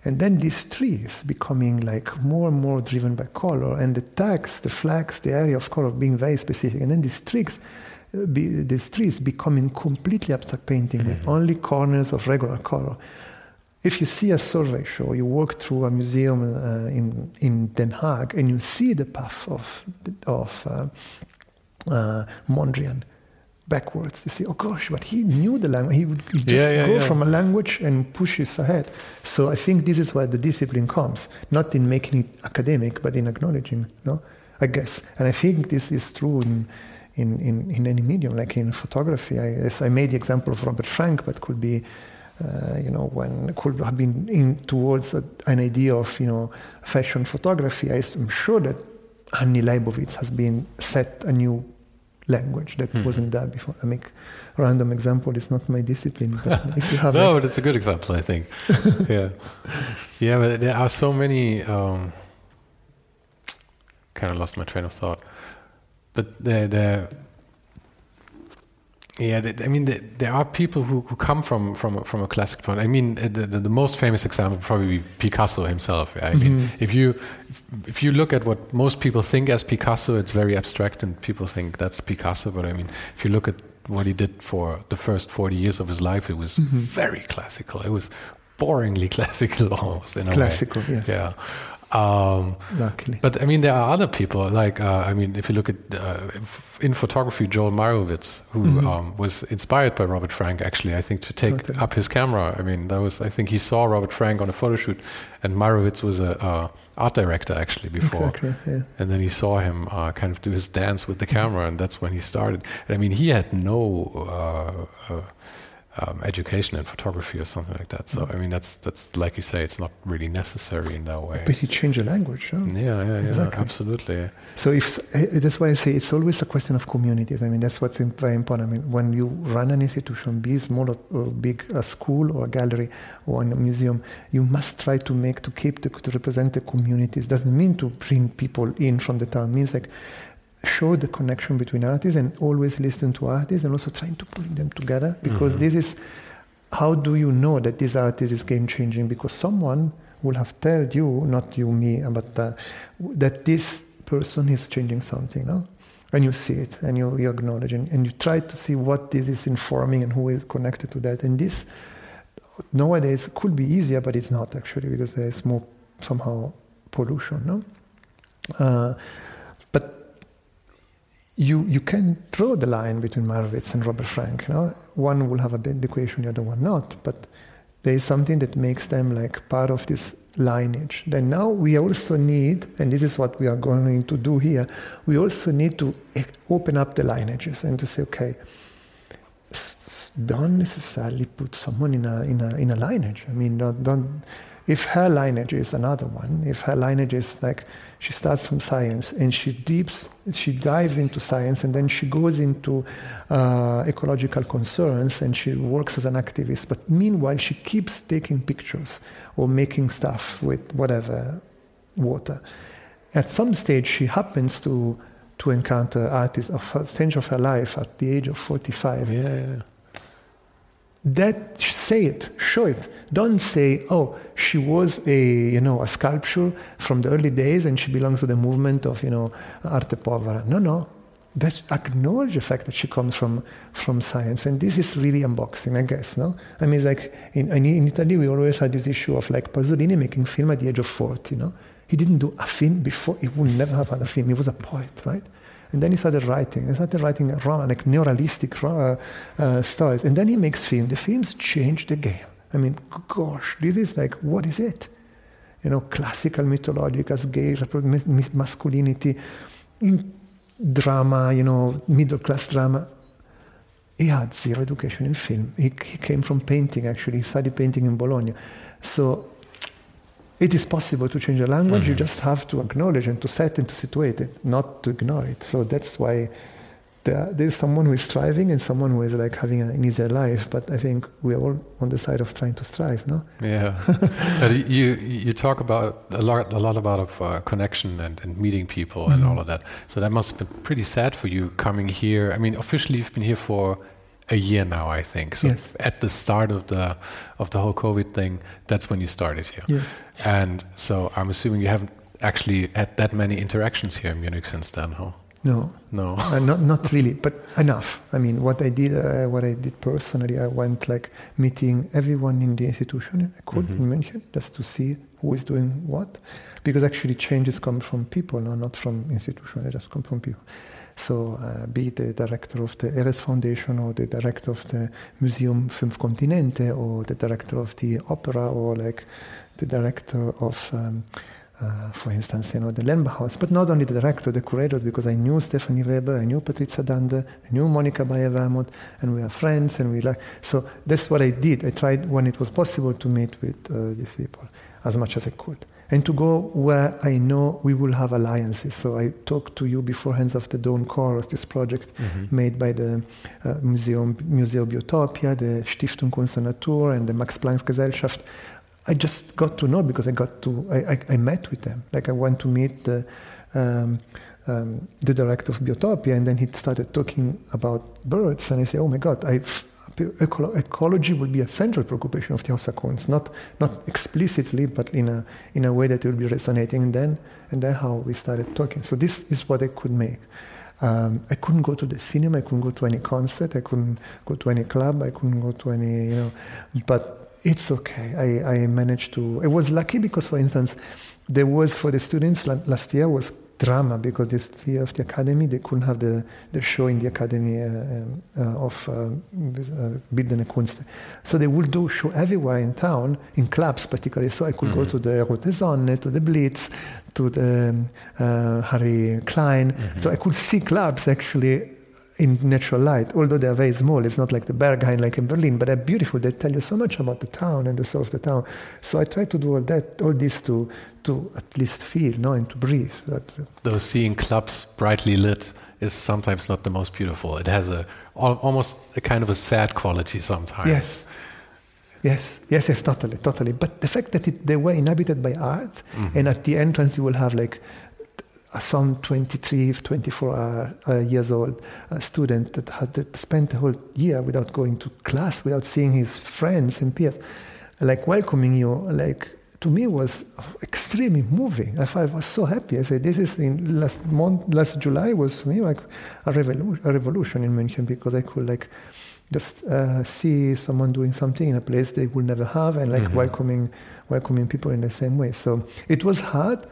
And then these trees becoming like more and more driven by color, and the tags, the flags, the area of color being very specific. And then these trees, uh, be, these trees becoming completely abstract painting mm-hmm. with only corners of regular color. If you see a survey show, you walk through a museum uh, in, in Den Haag and you see the path of, of uh, uh, Mondrian, backwards. They say, oh gosh, but he knew the language. He would just yeah, yeah, go yeah. from a language and push pushes ahead. So I think this is where the discipline comes, not in making it academic, but in acknowledging, no? I guess. And I think this is true in, in, in, in any medium, like in photography. I, I made the example of Robert Frank, but could be, uh, you know, when could have been in towards a, an idea of, you know, fashion photography. I'm sure that Annie Leibovitz has been set a new language that hmm. wasn't there before. I make a random example. It's not my discipline, but if you have no, like, but it's a good example, I think. yeah, yeah, but there are so many. Um, kind of lost my train of thought, but there, there yeah, I mean, there are people who, who come from, from, from a classic point. I mean, the, the, the most famous example would probably be Picasso himself. I mean, mm-hmm. if you if you look at what most people think as Picasso, it's very abstract, and people think that's Picasso. But I mean, if you look at what he did for the first forty years of his life, it was mm-hmm. very classical. It was boringly classical almost in a classical, way. yes. Yeah. Um, Luckily. But I mean, there are other people, like, uh, I mean, if you look at uh, in photography, Joel Meyerowitz, who mm-hmm. um, was inspired by Robert Frank, actually, I think, to take okay. up his camera. I mean, that was, I think he saw Robert Frank on a photo shoot, and Meyerowitz was a uh, art director, actually, before. Okay, yeah. And then he saw him uh, kind of do his dance with the camera, and that's when he started. And I mean, he had no uh, uh, um, education in photography or something like that. So I mean, that's that's like you say, it's not really necessary in that way. But you change the language, huh? Yeah, yeah, yeah, exactly. absolutely. So if eh, that's why I say it's always a question of communities. I mean, that's what's very important. I mean, when you run an institution, be small or big, a school or a gallery or a museum, you must try to make to keep the, to represent the communities. Doesn't mean to bring people in from the town. It means like show the connection between artists and always listen to artists and also trying to put them together because mm-hmm. this is how do you know that this artist is game changing because someone will have told you not you me but uh, that this person is changing something no? And you see it and you, you acknowledge and, and you try to see what this is informing and who is connected to that. And this nowadays could be easier but it's not actually because there's more somehow pollution no? Uh, you you can draw the line between Meyerowitz and Robert Frank. You know, one will have a bend equation, the other one not. But there is something that makes them like part of this lineage. Then now we also need, and this is what we are going to do here. We also need to e- open up the lineages and to say, okay, don't necessarily put someone in a in a in a lineage. I mean, don't, don't if her lineage is another one, if her lineage is like she starts from science and she deeps, she dives into science and then she goes into uh, ecological concerns and she works as an activist. But meanwhile, she keeps taking pictures or making stuff with whatever water. At some stage, she happens to to encounter artists of stage of her life at the age of 45 Yeah, yeah. That say it show it. Don't say oh she was a you know a sculpture from the early days and she belongs to the movement of you know arte povera. No no. That acknowledge the fact that she comes from from science. And this is really unboxing i guess no? I mean like in, in italy we always had this issue of like pasolini making film at the age of 40 you know he didn't do a film before. He would never have had a film. He was a poet right and then he started writing. He started writing around like neorealistic uh, uh, stories. And then he makes films. The films change the game. I mean, gosh, this is like, what is it? You know, classical mythological, gay masculinity, drama, you know, middle class drama. He had zero education in film. He, he came from painting, actually. He studied painting in Bologna. So it is possible to change a language. Mm-hmm. You just have to acknowledge and to set and to situate it, not to ignore it. So that's why there, there's someone who is striving and someone who is like having an easier life. But I think we are all on the side of trying to strive, no? Yeah. you you talk about a lot a lot about of uh, connection and, and meeting people mm-hmm. and all of that. So that must have been pretty sad for you coming here. I mean, officially you've been here for a year now, I think. So yes. at the start of the of the whole COVID thing, that's when you started here. Yes. And so I'm assuming you haven't actually had that many interactions here in Munich since then, huh? No. No. uh, not not really, but enough. I mean, what I did, uh, what I did personally, I went like meeting everyone in the institution I could mm-hmm. in München just to see who is doing what, because actually changes come from people, no, not from institutions. They just come from people. So uh, be the director of the Eres Foundation or the director of the Museum Fünf Kontinente or the director of the opera or like the director of, um, uh, for instance, you know, the Lenbach But not only the director, the curators, because I knew Stephanie Weber, I knew Patrizia Dander, I knew Monika Bayer-Wermuth, and we are friends, and we like. So that's what I did. I tried when it was possible to meet with uh, these people as much as I could and to go where I know we will have alliances. So I talked to you beforehand of the Dawn Chorus, this project mm-hmm. made by the uh, Museum Museo Biotopia, the Stiftung Kunst und Natur, and the Max Planck Gesellschaft. I just got to know because I got to I, I, I met with them. Like I went to meet the um, um, the director of Biotopia, and then he started talking about birds, and I said, "Oh my God, I've Ecolo- ecology will be a central preoccupation of the of not not explicitly, but in a in a way that will be resonating. And then and then how we started talking. So this is what I could make. Um, I couldn't go to the cinema. I couldn't go to any concert. I couldn't go to any club. I couldn't go to any you know. But it's okay. I I managed to. I was lucky because, for instance, there was for the students last year was drama because this year of the academy they couldn't have the, the show in the academy uh, uh, of uh, uh Bildende Kunst. So they would do show everywhere in town, in clubs particularly. So I could mm-hmm. go to the Rote Sonne, to the Blitz, to the uh, Harry Klein. Mm-hmm. So I could see clubs actually in natural light, although they are very small. It's not like the Berghain like in Berlin, but they're beautiful. They tell you so much about the town and the soul of the town. So I try to do all that, all this to to at least feel, no, and to breathe. That, Though seeing clubs brightly lit is sometimes not the most beautiful. It has a almost a kind of a sad quality sometimes. Yes. Yes, yes, yes, totally, totally. But the fact that it, they were inhabited by art, mm-hmm. and at the entrance you will have like some 23, 24 uh, uh, years old uh, student that had spent the whole year without going to class, without seeing his friends and peers, like welcoming you, like to me was extremely moving. I, I was so happy. I said, this is in last month, last July was for me like a, revolu- a revolution in München because I could like just uh, see someone doing something in a place they would never have and like mm-hmm. welcoming welcoming people in the same way. So it was hard,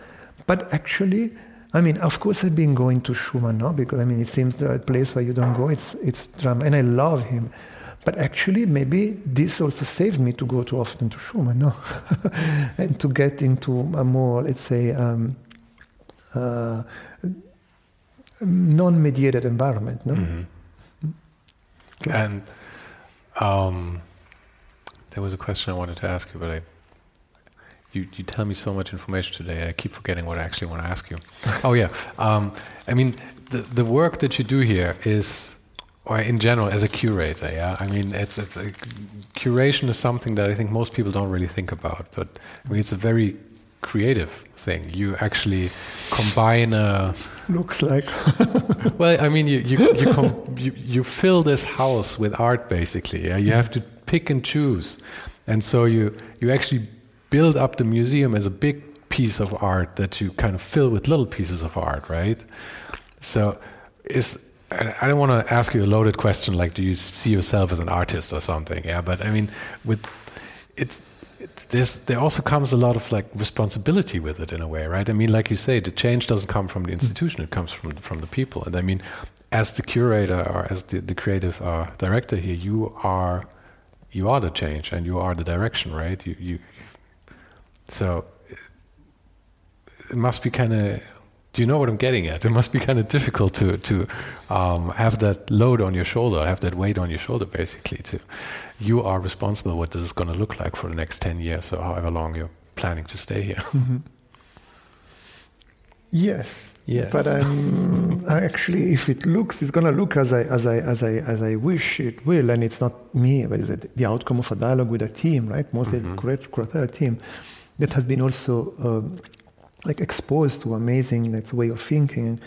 but actually I mean, of course, I've been going to Schumann now because I mean, it seems the place where you don't go, it's it's drama, and I love him. But actually, maybe this also saved me to go too often to Schumann, no, and to get into a more, let's say, um, uh, non-mediated environment, no. Mm-hmm. And um, there was a question I wanted to ask you, but I you, you tell me so much information today. I keep forgetting what I actually want to ask you. oh yeah, um, I mean the the work that you do here is, or in general as a curator. Yeah, I mean it's, it's a, curation is something that I think most people don't really think about, but I mean it's a very creative thing. You actually combine a looks like. well, I mean you you you, com- you you fill this house with art basically. Yeah? You have to pick and choose, and so you you actually build up the museum as a big piece of art that you kind of fill with little pieces of art, right? So, is I don't want to ask you a loaded question like, do you see yourself as an artist or something? Yeah, but I mean, with it's there also comes a lot of like responsibility with it in a way, right? I mean, like you say, the change doesn't come from the institution; it comes from from the people. And I mean, as the curator or as the, the creative uh, director here, you are you are the change and you are the direction, right? You you so it must be kind of. Do you know what I'm getting at? It must be kind of difficult to to um, have that load on your shoulder, have that weight on your shoulder, basically. To you are responsible what this is going to look like for the next ten years, or however long you're planning to stay here. Mm-hmm. Yes. Yes. But um, actually, if it looks, it's going to look as I, as, I, as, I, as I wish it will. And it's not me, but it's the outcome of a dialogue with a team, right? Mostly mm-hmm. the curatorial team that has been also um, like exposed to amazing like, way of thinking.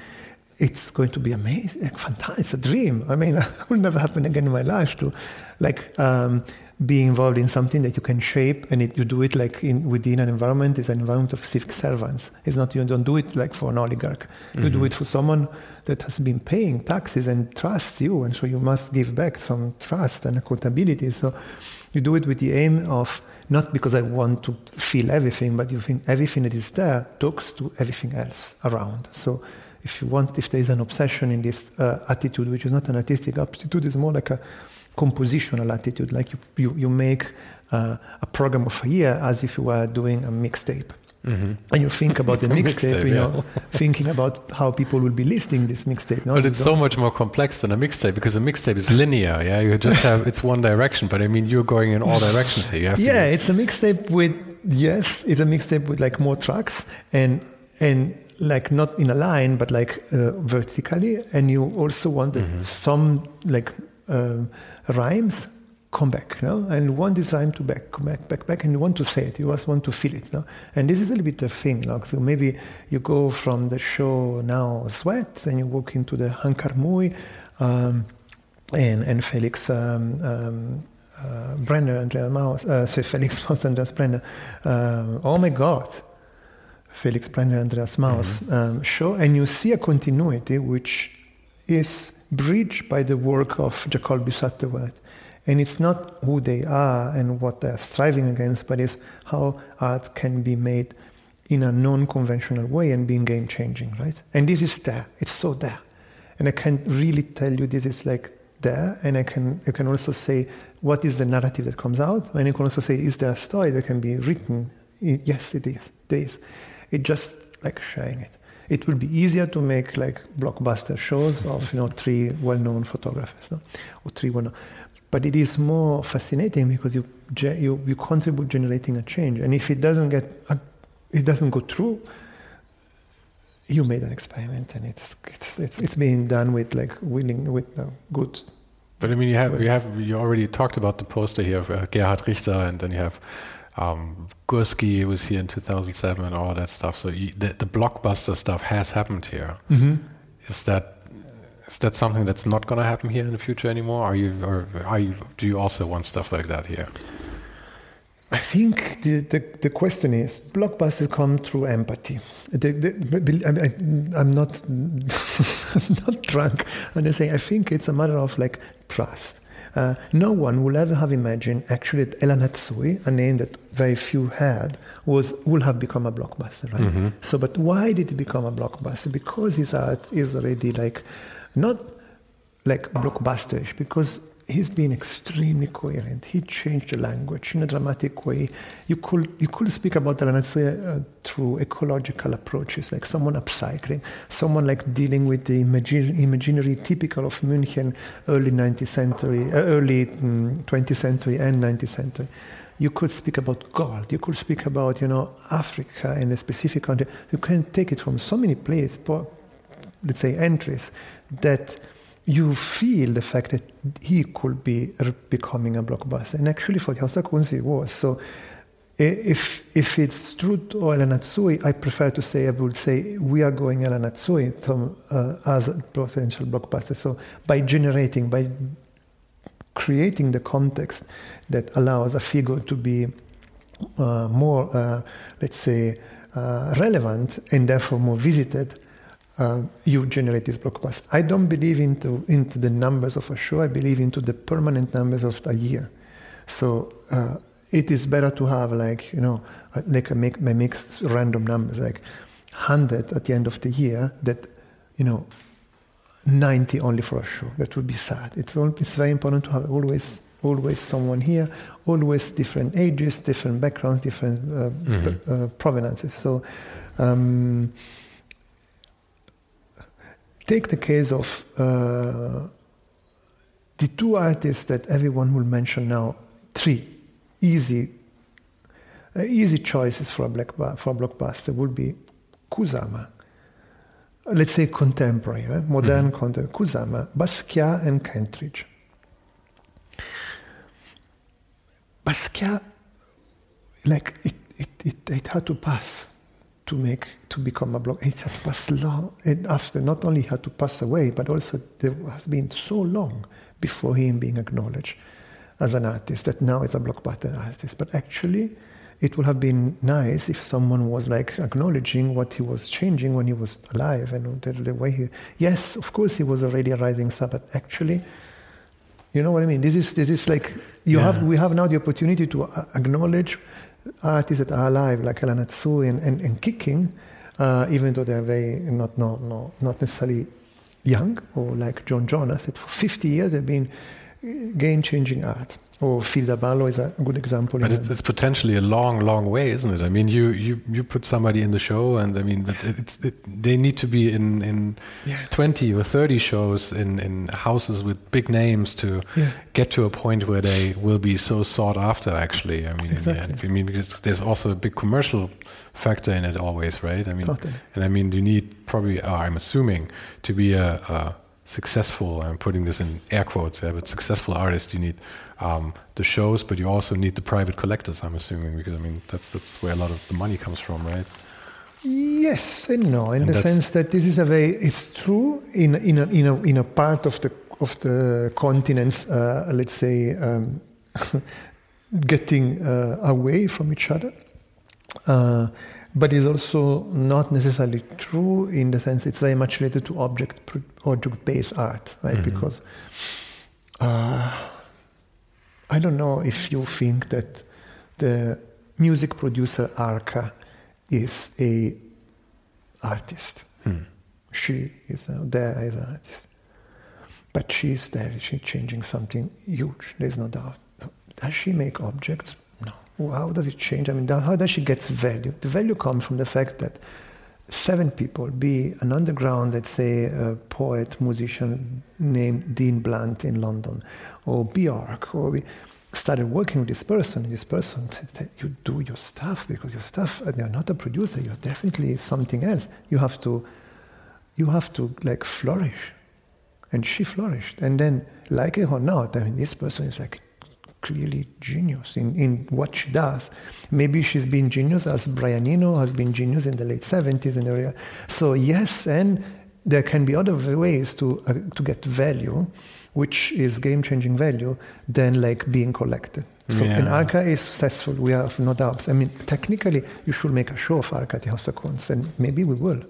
It's going to be amazing, like, fantastic. It's a dream. I mean, it will never happen again in my life to like um, be involved in something that you can shape and it, you do it like in, within an environment It's an environment of civic servants it's not you don't do it like for an oligarch mm-hmm. you do mm-hmm. it for someone that has been paying taxes and trusts you and so you must give back some trust and accountability so you do it with the aim of not because I want to feel everything, but you think everything that is there talks to everything else around. So if you want, if there is an obsession in this uh, attitude, which is not an artistic attitude, it's more like a compositional attitude, like you, you, you make uh, a program of a year as if you were doing a mixtape. Mm-hmm. And you think about the mixtape, you know, yeah. thinking about how people will be listening this mixtape. No? But it's so much more complex than a mixtape because a mixtape is linear. Yeah, you just have it's one direction. But I mean, you're going in all directions here. You have yeah, it's a mixtape with yes, it's a mixtape with like more tracks and and like not in a line, but like uh, vertically. And you also want mm-hmm. some like uh, rhymes come back, no? and want this rhyme to back, come back, back, back, and you want to say it, you just want to feel it. No? And this is a little bit the thing. No? So maybe you go from the show now Sweat, and you walk into the Hankar Mui, um, and, and Felix um, um, uh, Brenner, Andreas Maus, uh, so Felix Maus, Andreas Brenner. Um, oh my God! Felix Brenner, Andreas Maus mm-hmm. Um, show, and you see a continuity which is bridged by the work of Jacolby Satterwhite and it's not who they are and what they're striving against, but it's how art can be made in a non-conventional way and being game-changing, right? And this is there. It's so there. And I can really tell you this is like there, and I can, I can also say what is the narrative that comes out, and you can also say, is there a story that can be written? Yes, it is. It is. It's just like sharing it. It will be easier to make like blockbuster shows of you know three well-known photographers, no? or three well-known but it is more fascinating because you, you, you contribute generating a change. And if it doesn't get, uh, it doesn't go through, you made an experiment and it's, it's, it's, it's being done with like willing, with uh, good. But I mean, you have, you have, you already talked about the poster here of uh, Gerhard Richter and then you have um, Gursky was here in 2007 and all that stuff. So you, the, the, blockbuster stuff has happened here. Mm-hmm. Is that is that something that's not going to happen here in the future anymore? Are you, or are you, do you also want stuff like that here? I think the, the, the question is blockbusters come through empathy. The, the, I, am not I'm not drunk. And just saying I think it's a matter of like trust. Uh, no one will ever have imagined actually that El Anatsui, a name that very few had, was will have become a blockbuster, right? Mm-hmm. So, but why did it become a blockbuster? Because his art is already like not like blockbusterish, because he's been extremely coherent. He changed the language in a dramatic way. You could you could speak about Anatsui uh, through ecological approaches, like someone upcycling, someone like dealing with the imagine, imaginary typical of München, early 19th century, uh, early mm, 20th century and 19th century. You could speak about gold. You could speak about you know Africa in a specific country. You can take it from so many places, let's say entries that you feel the fact that he could be becoming a blockbuster. And actually, for Haus der Kunst, was. So, if if it's true to El Anatsui, I prefer to say I would say we are going El Anatsui to, uh, as a potential blockbuster. So, by generating, by creating the context that allows a figure to be uh, more, uh, let's say, uh, relevant and therefore more visited, uh, you generate this blockbuster. I don't believe into into the numbers of a show. I believe into the permanent numbers of a year. So uh, it is better to have like you know uh, like I make I make random numbers like hundred at the end of the year that you know 90 only for a show. That would be sad. It's, all, it's very important to have always always someone here, always different ages, different backgrounds, different uh, b- uh, provenances. So um, take the case of uh, the two artists that everyone will mention now, three easy uh, easy choices for a, black for a blockbuster would be Kusama, let's say contemporary, eh? modern contemporary, Kusama, Basquiat, and Kentridge. Basquiat, like it, it, it, it had to pass to make to become a block. It has passed long, and after not only had to pass away, but also there has been so long before him being acknowledged as an artist that now is a blockbuster artist. But actually, it would have been nice if someone was like acknowledging what he was changing when he was alive and the, the way he. Yes, of course, he was already a rising star, but actually, you know what I mean? This is this is like you Yeah. have we have now the opportunity to uh, acknowledge artists that are alive, like El Anatsui and, and, and kicking, uh, even though they're very not no no not necessarily young, or like Joan Jonas, that for 50 years they've been game changing art. Or Filda Ballo is a good example. But in it, it's potentially a long, long way, isn't it? I mean, you you, you put somebody in the show, and I mean, it, it's it, they need to be in in Yeah. twenty or thirty shows in in houses with big names to Yeah. get to a point where they will be so sought after. Actually, I mean, Exactly. I mean, because there's also a big commercial factor in it always, right? I mean, Totally. and I mean, you need probably, uh, I'm assuming, to be a, a successful. I'm putting this in air quotes, yeah, but successful artist, you need um, the shows, but you also need the private collectors. I'm assuming because I mean that's that's where a lot of the money comes from, right? Yes and no, in And the sense that this is a way. It's true in in a in a, in a part of the of the continents, uh, let's say, um, getting uh, away from each other. Uh, but it's also not necessarily true in the sense it's very much related to object object based art, right? Because uh, I don't know if you think that the music producer Arca is a artist. She is uh, there as an artist, but she is there. She's changing something huge. There's no doubt. Does she make objects? No. How does it change? I mean, how does she get value? The value comes from the fact that seven people, be an underground, let's say, a poet, musician named Dean Blunt in London, or Bjork, or we started working with this person. This person said, "You do your stuff because your stuff. You're not a producer. You're definitely something else. You have to, you have to like flourish." And she flourished. And then, like it or not, I mean, this person is like clearly genius in, in what she does. Maybe she's been genius as Brian Eno has been genius in the late 70s and area. So yes, and there can be other ways to, uh, to get value, which is game-changing value, than like being collected. So Yeah. and Arca is successful, we have no doubts. I mean, technically, you should make a show of Arca at Haus der Kunst, and maybe we will.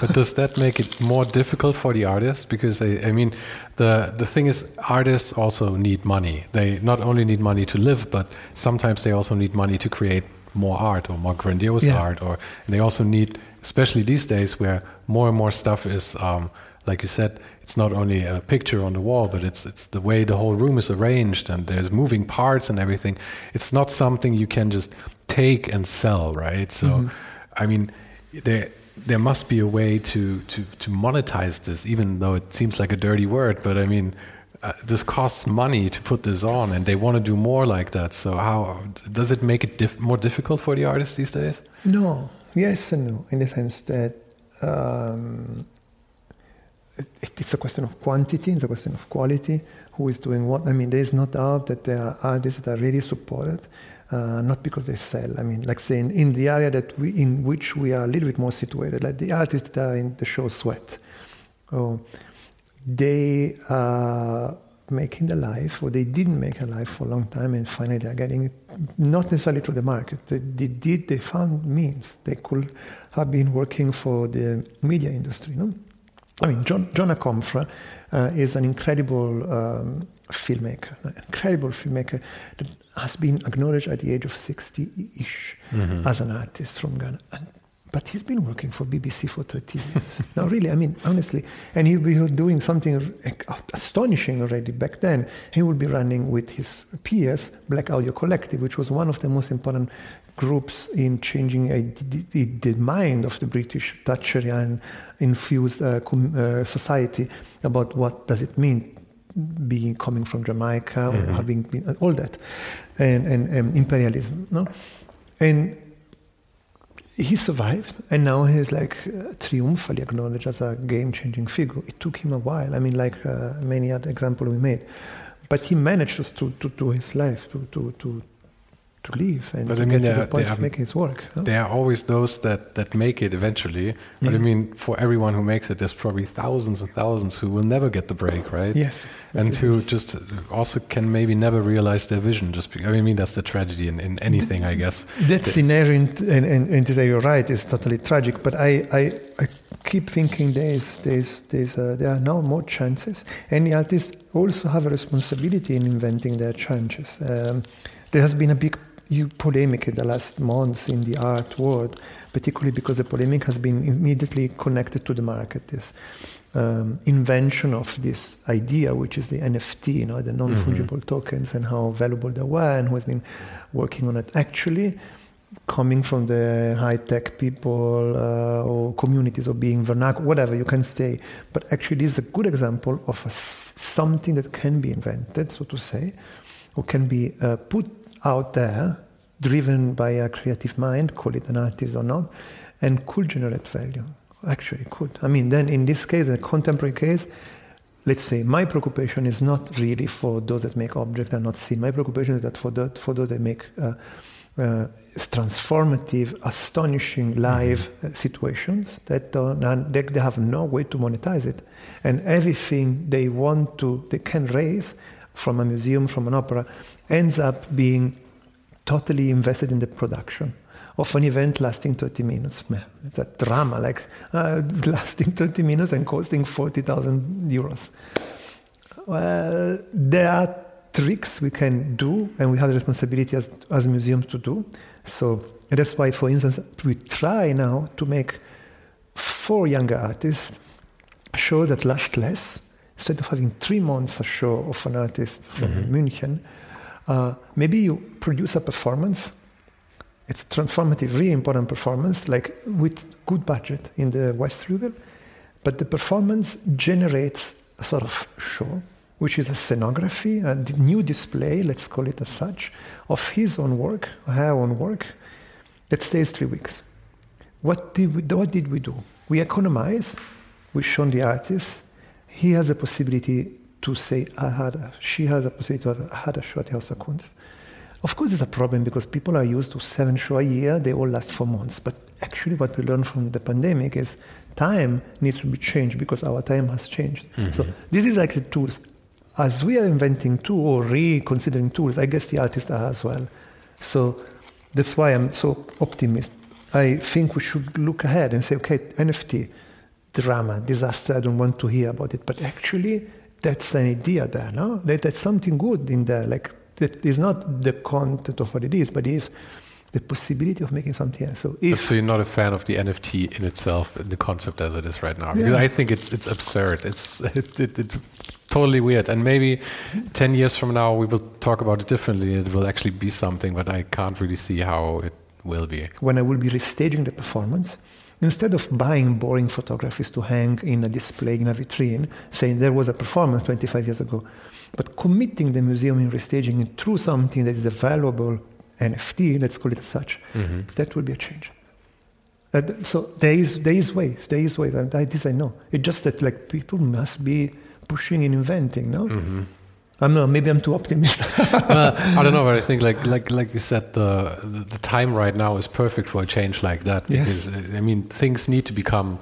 But does that make it more difficult for the artists? Because I, I, mean, the the thing is, artists also need money. They not only need money to live, but sometimes they also need money to create more art or more grandiose yeah. art, or they also need, especially these days, where more and more stuff is, um, like you said, it's not only a picture on the wall, but it's it's the way the whole room is arranged, and there's moving parts and everything. It's not something you can just take and sell, right? So, mm-hmm. I mean, there there must be a way to to to monetize this, even though it seems like a dirty word. But I mean, uh, this costs money to put this on, and they want to do more like that. So, how does it make it more difficult for the artists these days? No, yes and no, in the sense that. Um, it's a question of quantity, it's a question of quality, who is doing what. I mean, there's no doubt that there are artists that are really supported, uh, not because they sell. I mean, like saying in the area that we, in which we are a little bit more situated, like the artists that are in the show Sweat, oh, they are making the life, or they didn't make a life for a long time, and finally they are getting not necessarily through the market. They, they did, they found means. They could have been working for the media industry, no? I mean, John, John uh, is an incredible um, filmmaker, an incredible filmmaker that has been acknowledged at the age of 60-ish mm-hmm. as an artist from Ghana. And, but he's been working for BBC for 30 years. no, really, I mean, honestly. And he'll be doing something astonishing already back then. He would be running with his peers Black Audio Collective, which was one of the most important groups in changing a, the, the, mind of the British Thatcherian infused uh, uh, society about what does it mean being coming from Jamaica mm-hmm. or having been all that and, and, and imperialism no and he survived and now he's like uh, triumphantly acknowledged as a game-changing figure it took him a while i mean like uh, many other examples we made but he managed to, to do his life to, to, to, to leave and but to I mean, get to the point of making it work. Huh? There are always those that, that make it eventually. But yeah. I mean, for everyone who makes it, there's probably thousands and thousands who will never get the break, right? Yes. And who just also can maybe never realize their vision. Just because, I mean, that's the tragedy in, in anything, I guess. That's inherent, and, and, and to say you're right, is totally tragic. But I, I, I keep thinking there's, there's, there's, uh, there are now more chances. Any artists also have a responsibility in inventing their chances. Um, there has been a big polemic in the last months in the art world, particularly because the polemic has been immediately connected to the market. This um, invention of this idea, which is the NFT, you know, the non-fungible mm-hmm. tokens, and how valuable they were, and who has been working on it. Actually, coming from the high-tech people uh, or communities or being vernacular, whatever you can say, but actually, this is a good example of a, something that can be invented, so to say, or can be uh, put out there, driven by a creative mind, call it an artist or not, and could generate value. Actually, could. I mean, then in this case, a contemporary case, let's say my preoccupation is not really for those that make objects and not seen. My preoccupation is that for, the, for those that make uh, uh, transformative, astonishing live mm-hmm. situations that they, they have no way to monetize it, and everything they want to, they can raise from a museum, from an opera, ends up being totally invested in the production of an event lasting 30 minutes. It's a drama, like uh, lasting 30 minutes and costing 40,000 euros. Well, there are tricks we can do, and we have the responsibility as, as museums to do. So that's why, for instance, we try now to make four younger artists show that last less. Instead of having three months a show of an artist from mm-hmm. München, uh, maybe you produce a performance. It's transformative, really important performance, like with good budget in the Westflügel, but the performance generates a sort of show, which is a scenography, a new display, let's call it as such, of his own work, her own work, that stays three weeks. What did we, what did we do? We economize, we show the artist, he has a possibility to say I had she has a possibility to have had a show at House of Of course, it's a problem because people are used to seven shows a year. They all last for months. But actually, what we learned from the pandemic is time needs to be changed because our time has changed. Mm-hmm. So this is like the tools. As we are inventing tools or reconsidering tools, I guess the artists are as well. So that's why I'm so optimistic. I think we should look ahead and say, okay, NFT, drama, disaster. I don't want to hear about it. But actually, that's an idea there, no? That, that's something good in there. Like that is not the content of what it is, but it is the possibility of making something else. So, if, so you're not a fan of the NFT in itself, the concept as it is right now, because yeah. I think it's it's absurd. It's it, it, it's totally weird. And maybe ten years from now we will talk about it differently. It will actually be something, but I can't really see how it will be. When I will be restaging the performance, instead of buying boring photographies to hang in a display in a vitrine, saying there was a performance 25 years ago, but committing the museum in restaging it through something that is a valuable NFT, let's call it such, mm-hmm. that will be a change. Uh, so there is there is ways, there is ways. I, this I know. It's just that like people must be pushing and inventing, no? Mm-hmm. I'm not. Maybe I'm too optimistic. well, I don't know, but I think like like like you said, the, the, the time right now is perfect for a change like that because yes. I mean things need to become.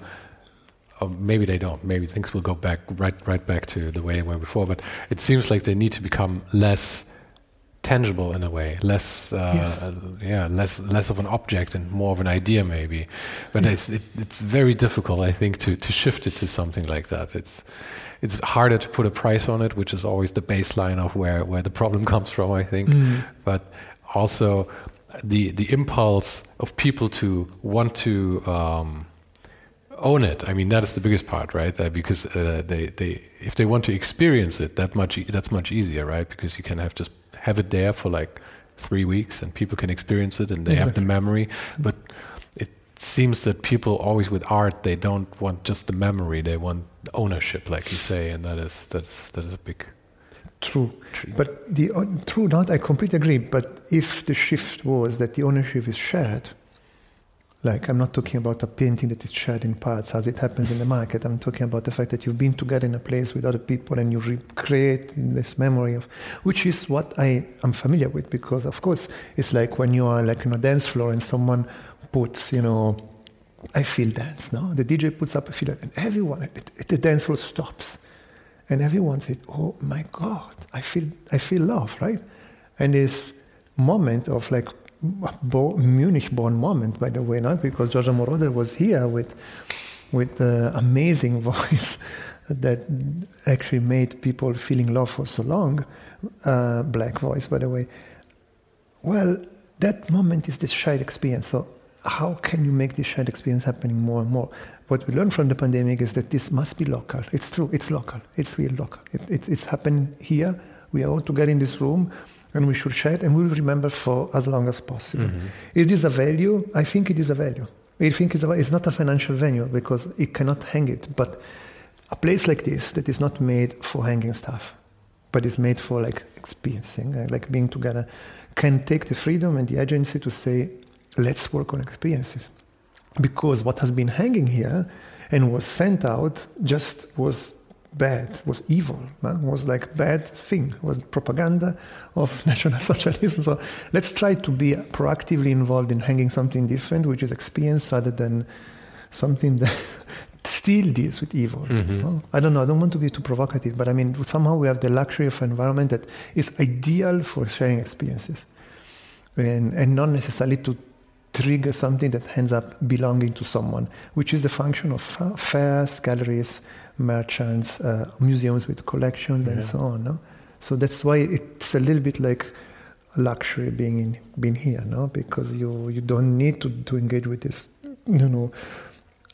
Or maybe they don't. Maybe things will go back right right back to the way they were before. But it seems like they need to become less tangible in a way, less uh, yes. uh, yeah, less less of an object and more of an idea maybe. But yes. it's, it, it's very difficult, I think, to to shift it to something like that. It's it's harder to put a price on it, which is always the baseline of where, where the problem comes from, I think. Mm. But also the the impulse of people to want to um, own it. I mean, that is the biggest part, right? Uh, because uh, they they if they want to experience it, that much that's much easier, right? Because you can have just have it there for like three weeks, and people can experience it, and they exactly. have the memory. But it seems that people always with art they don't want just the memory they want ownership like you say and that is that is that is a big true. but the uh, true not i completely agree but if the shift was that the ownership is shared like i'm not talking about a painting that is shared in parts as it happens in the market. I'm talking about the fact that you've been together in a place with other people and you recreate this memory of which is what i am familiar with because of course it's like when you are like on a dance floor and someone puts, you know, I feel dance, no? The DJ puts up a feel and everyone at the dance floor stops. And everyone said, oh my God, I feel, I feel love, right? And this moment of like bo- Munich-born moment, by the way, not because Giorgio Moroder was here with, with the amazing voice that actually made people feeling love for so long, uh, black voice, by the way. Well, that moment is the shared experience. So how can you make this shared experience happening more and more? What we learned from the pandemic is that this must be local. It's true, it's local, it's real local. It, it, it's happened here. We are all together in this room and we should share it and we'll remember for as long as possible. Mm-hmm. Is this a value? I think it is a value. I think it's, a, it's not a financial value because it cannot hang it. But a place like this that is not made for hanging stuff, but is made for like experiencing, like being together, can take the freedom and the agency to say, let's work on experiences. Because what has been hanging here and was sent out just was bad, was evil, was like bad thing, was propaganda of National Socialism. So let's try to be proactively involved in hanging something different, which is experience rather than something that still deals with evil. Mm-hmm. I don't know, I don't want to be too provocative, but I mean, somehow we have the luxury of an environment that is ideal for sharing experiences. And, and not necessarily to trigger something that ends up belonging to someone, which is the function of fairs, galleries, merchants, uh, museums with collections, yeah. and so on. No? So that's why it's a little bit like luxury being in, being here, no? Because you you don't need to, to engage with this, you know,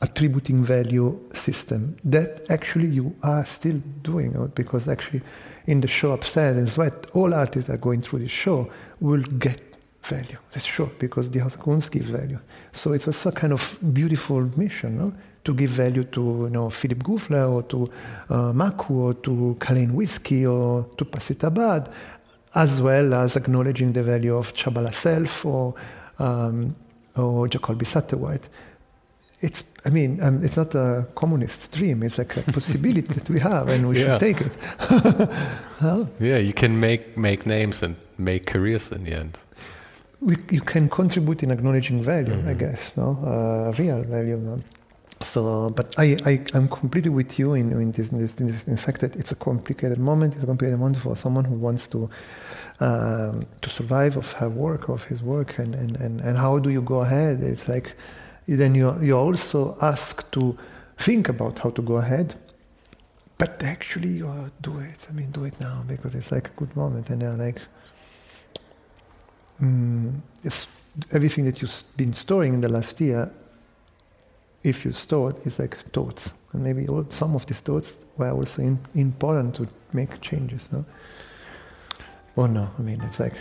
attributing value system that actually you are still doing, because actually in the show upstairs and Sweat, all artists that are going through this show will get value. That's sure, because the house Kunst gives value. So it's also a kind of beautiful mission, no? To give value to you know Philipp Gufler or to uh, MAHKU or to Kalain Whiskey or to Pacita Abad, as well as acknowledging the value of Tschabalala Self or um, or Jacolby Satterwhite. It's, I mean, um, it's not a communist dream. It's like a possibility that we have, and we yeah. should take it. huh? Yeah, you can make make names and make careers in the end we, you can contribute in acknowledging value, mm-hmm. I guess, no, uh, real value. No? So, but I, I, I'm completely with you in, in, this, in, this, in, this, in fact that it's a complicated moment. It's a complicated moment for someone who wants to um, to survive of her work, of his work, and, and, and, and how do you go ahead? It's like then you you're also asked to think about how to go ahead, but actually you do it. I mean, do it now because it's like a good moment, and they're like, mm, everything that you've been storing in the last year. If you store it, it's like thoughts, and maybe all, some of these thoughts were also in, important to make changes. No? Oh no, I mean it's like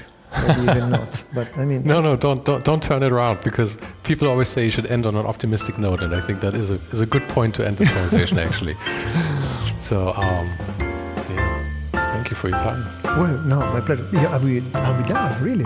maybe even not. But I mean, no, no, don't, don't don't turn it around because people always say you should end on an optimistic note, and I think that is a is a good point to end this conversation actually. So, um, yeah, thank you for your time. Well, no, my pleasure. Yeah, are we are we done? Really?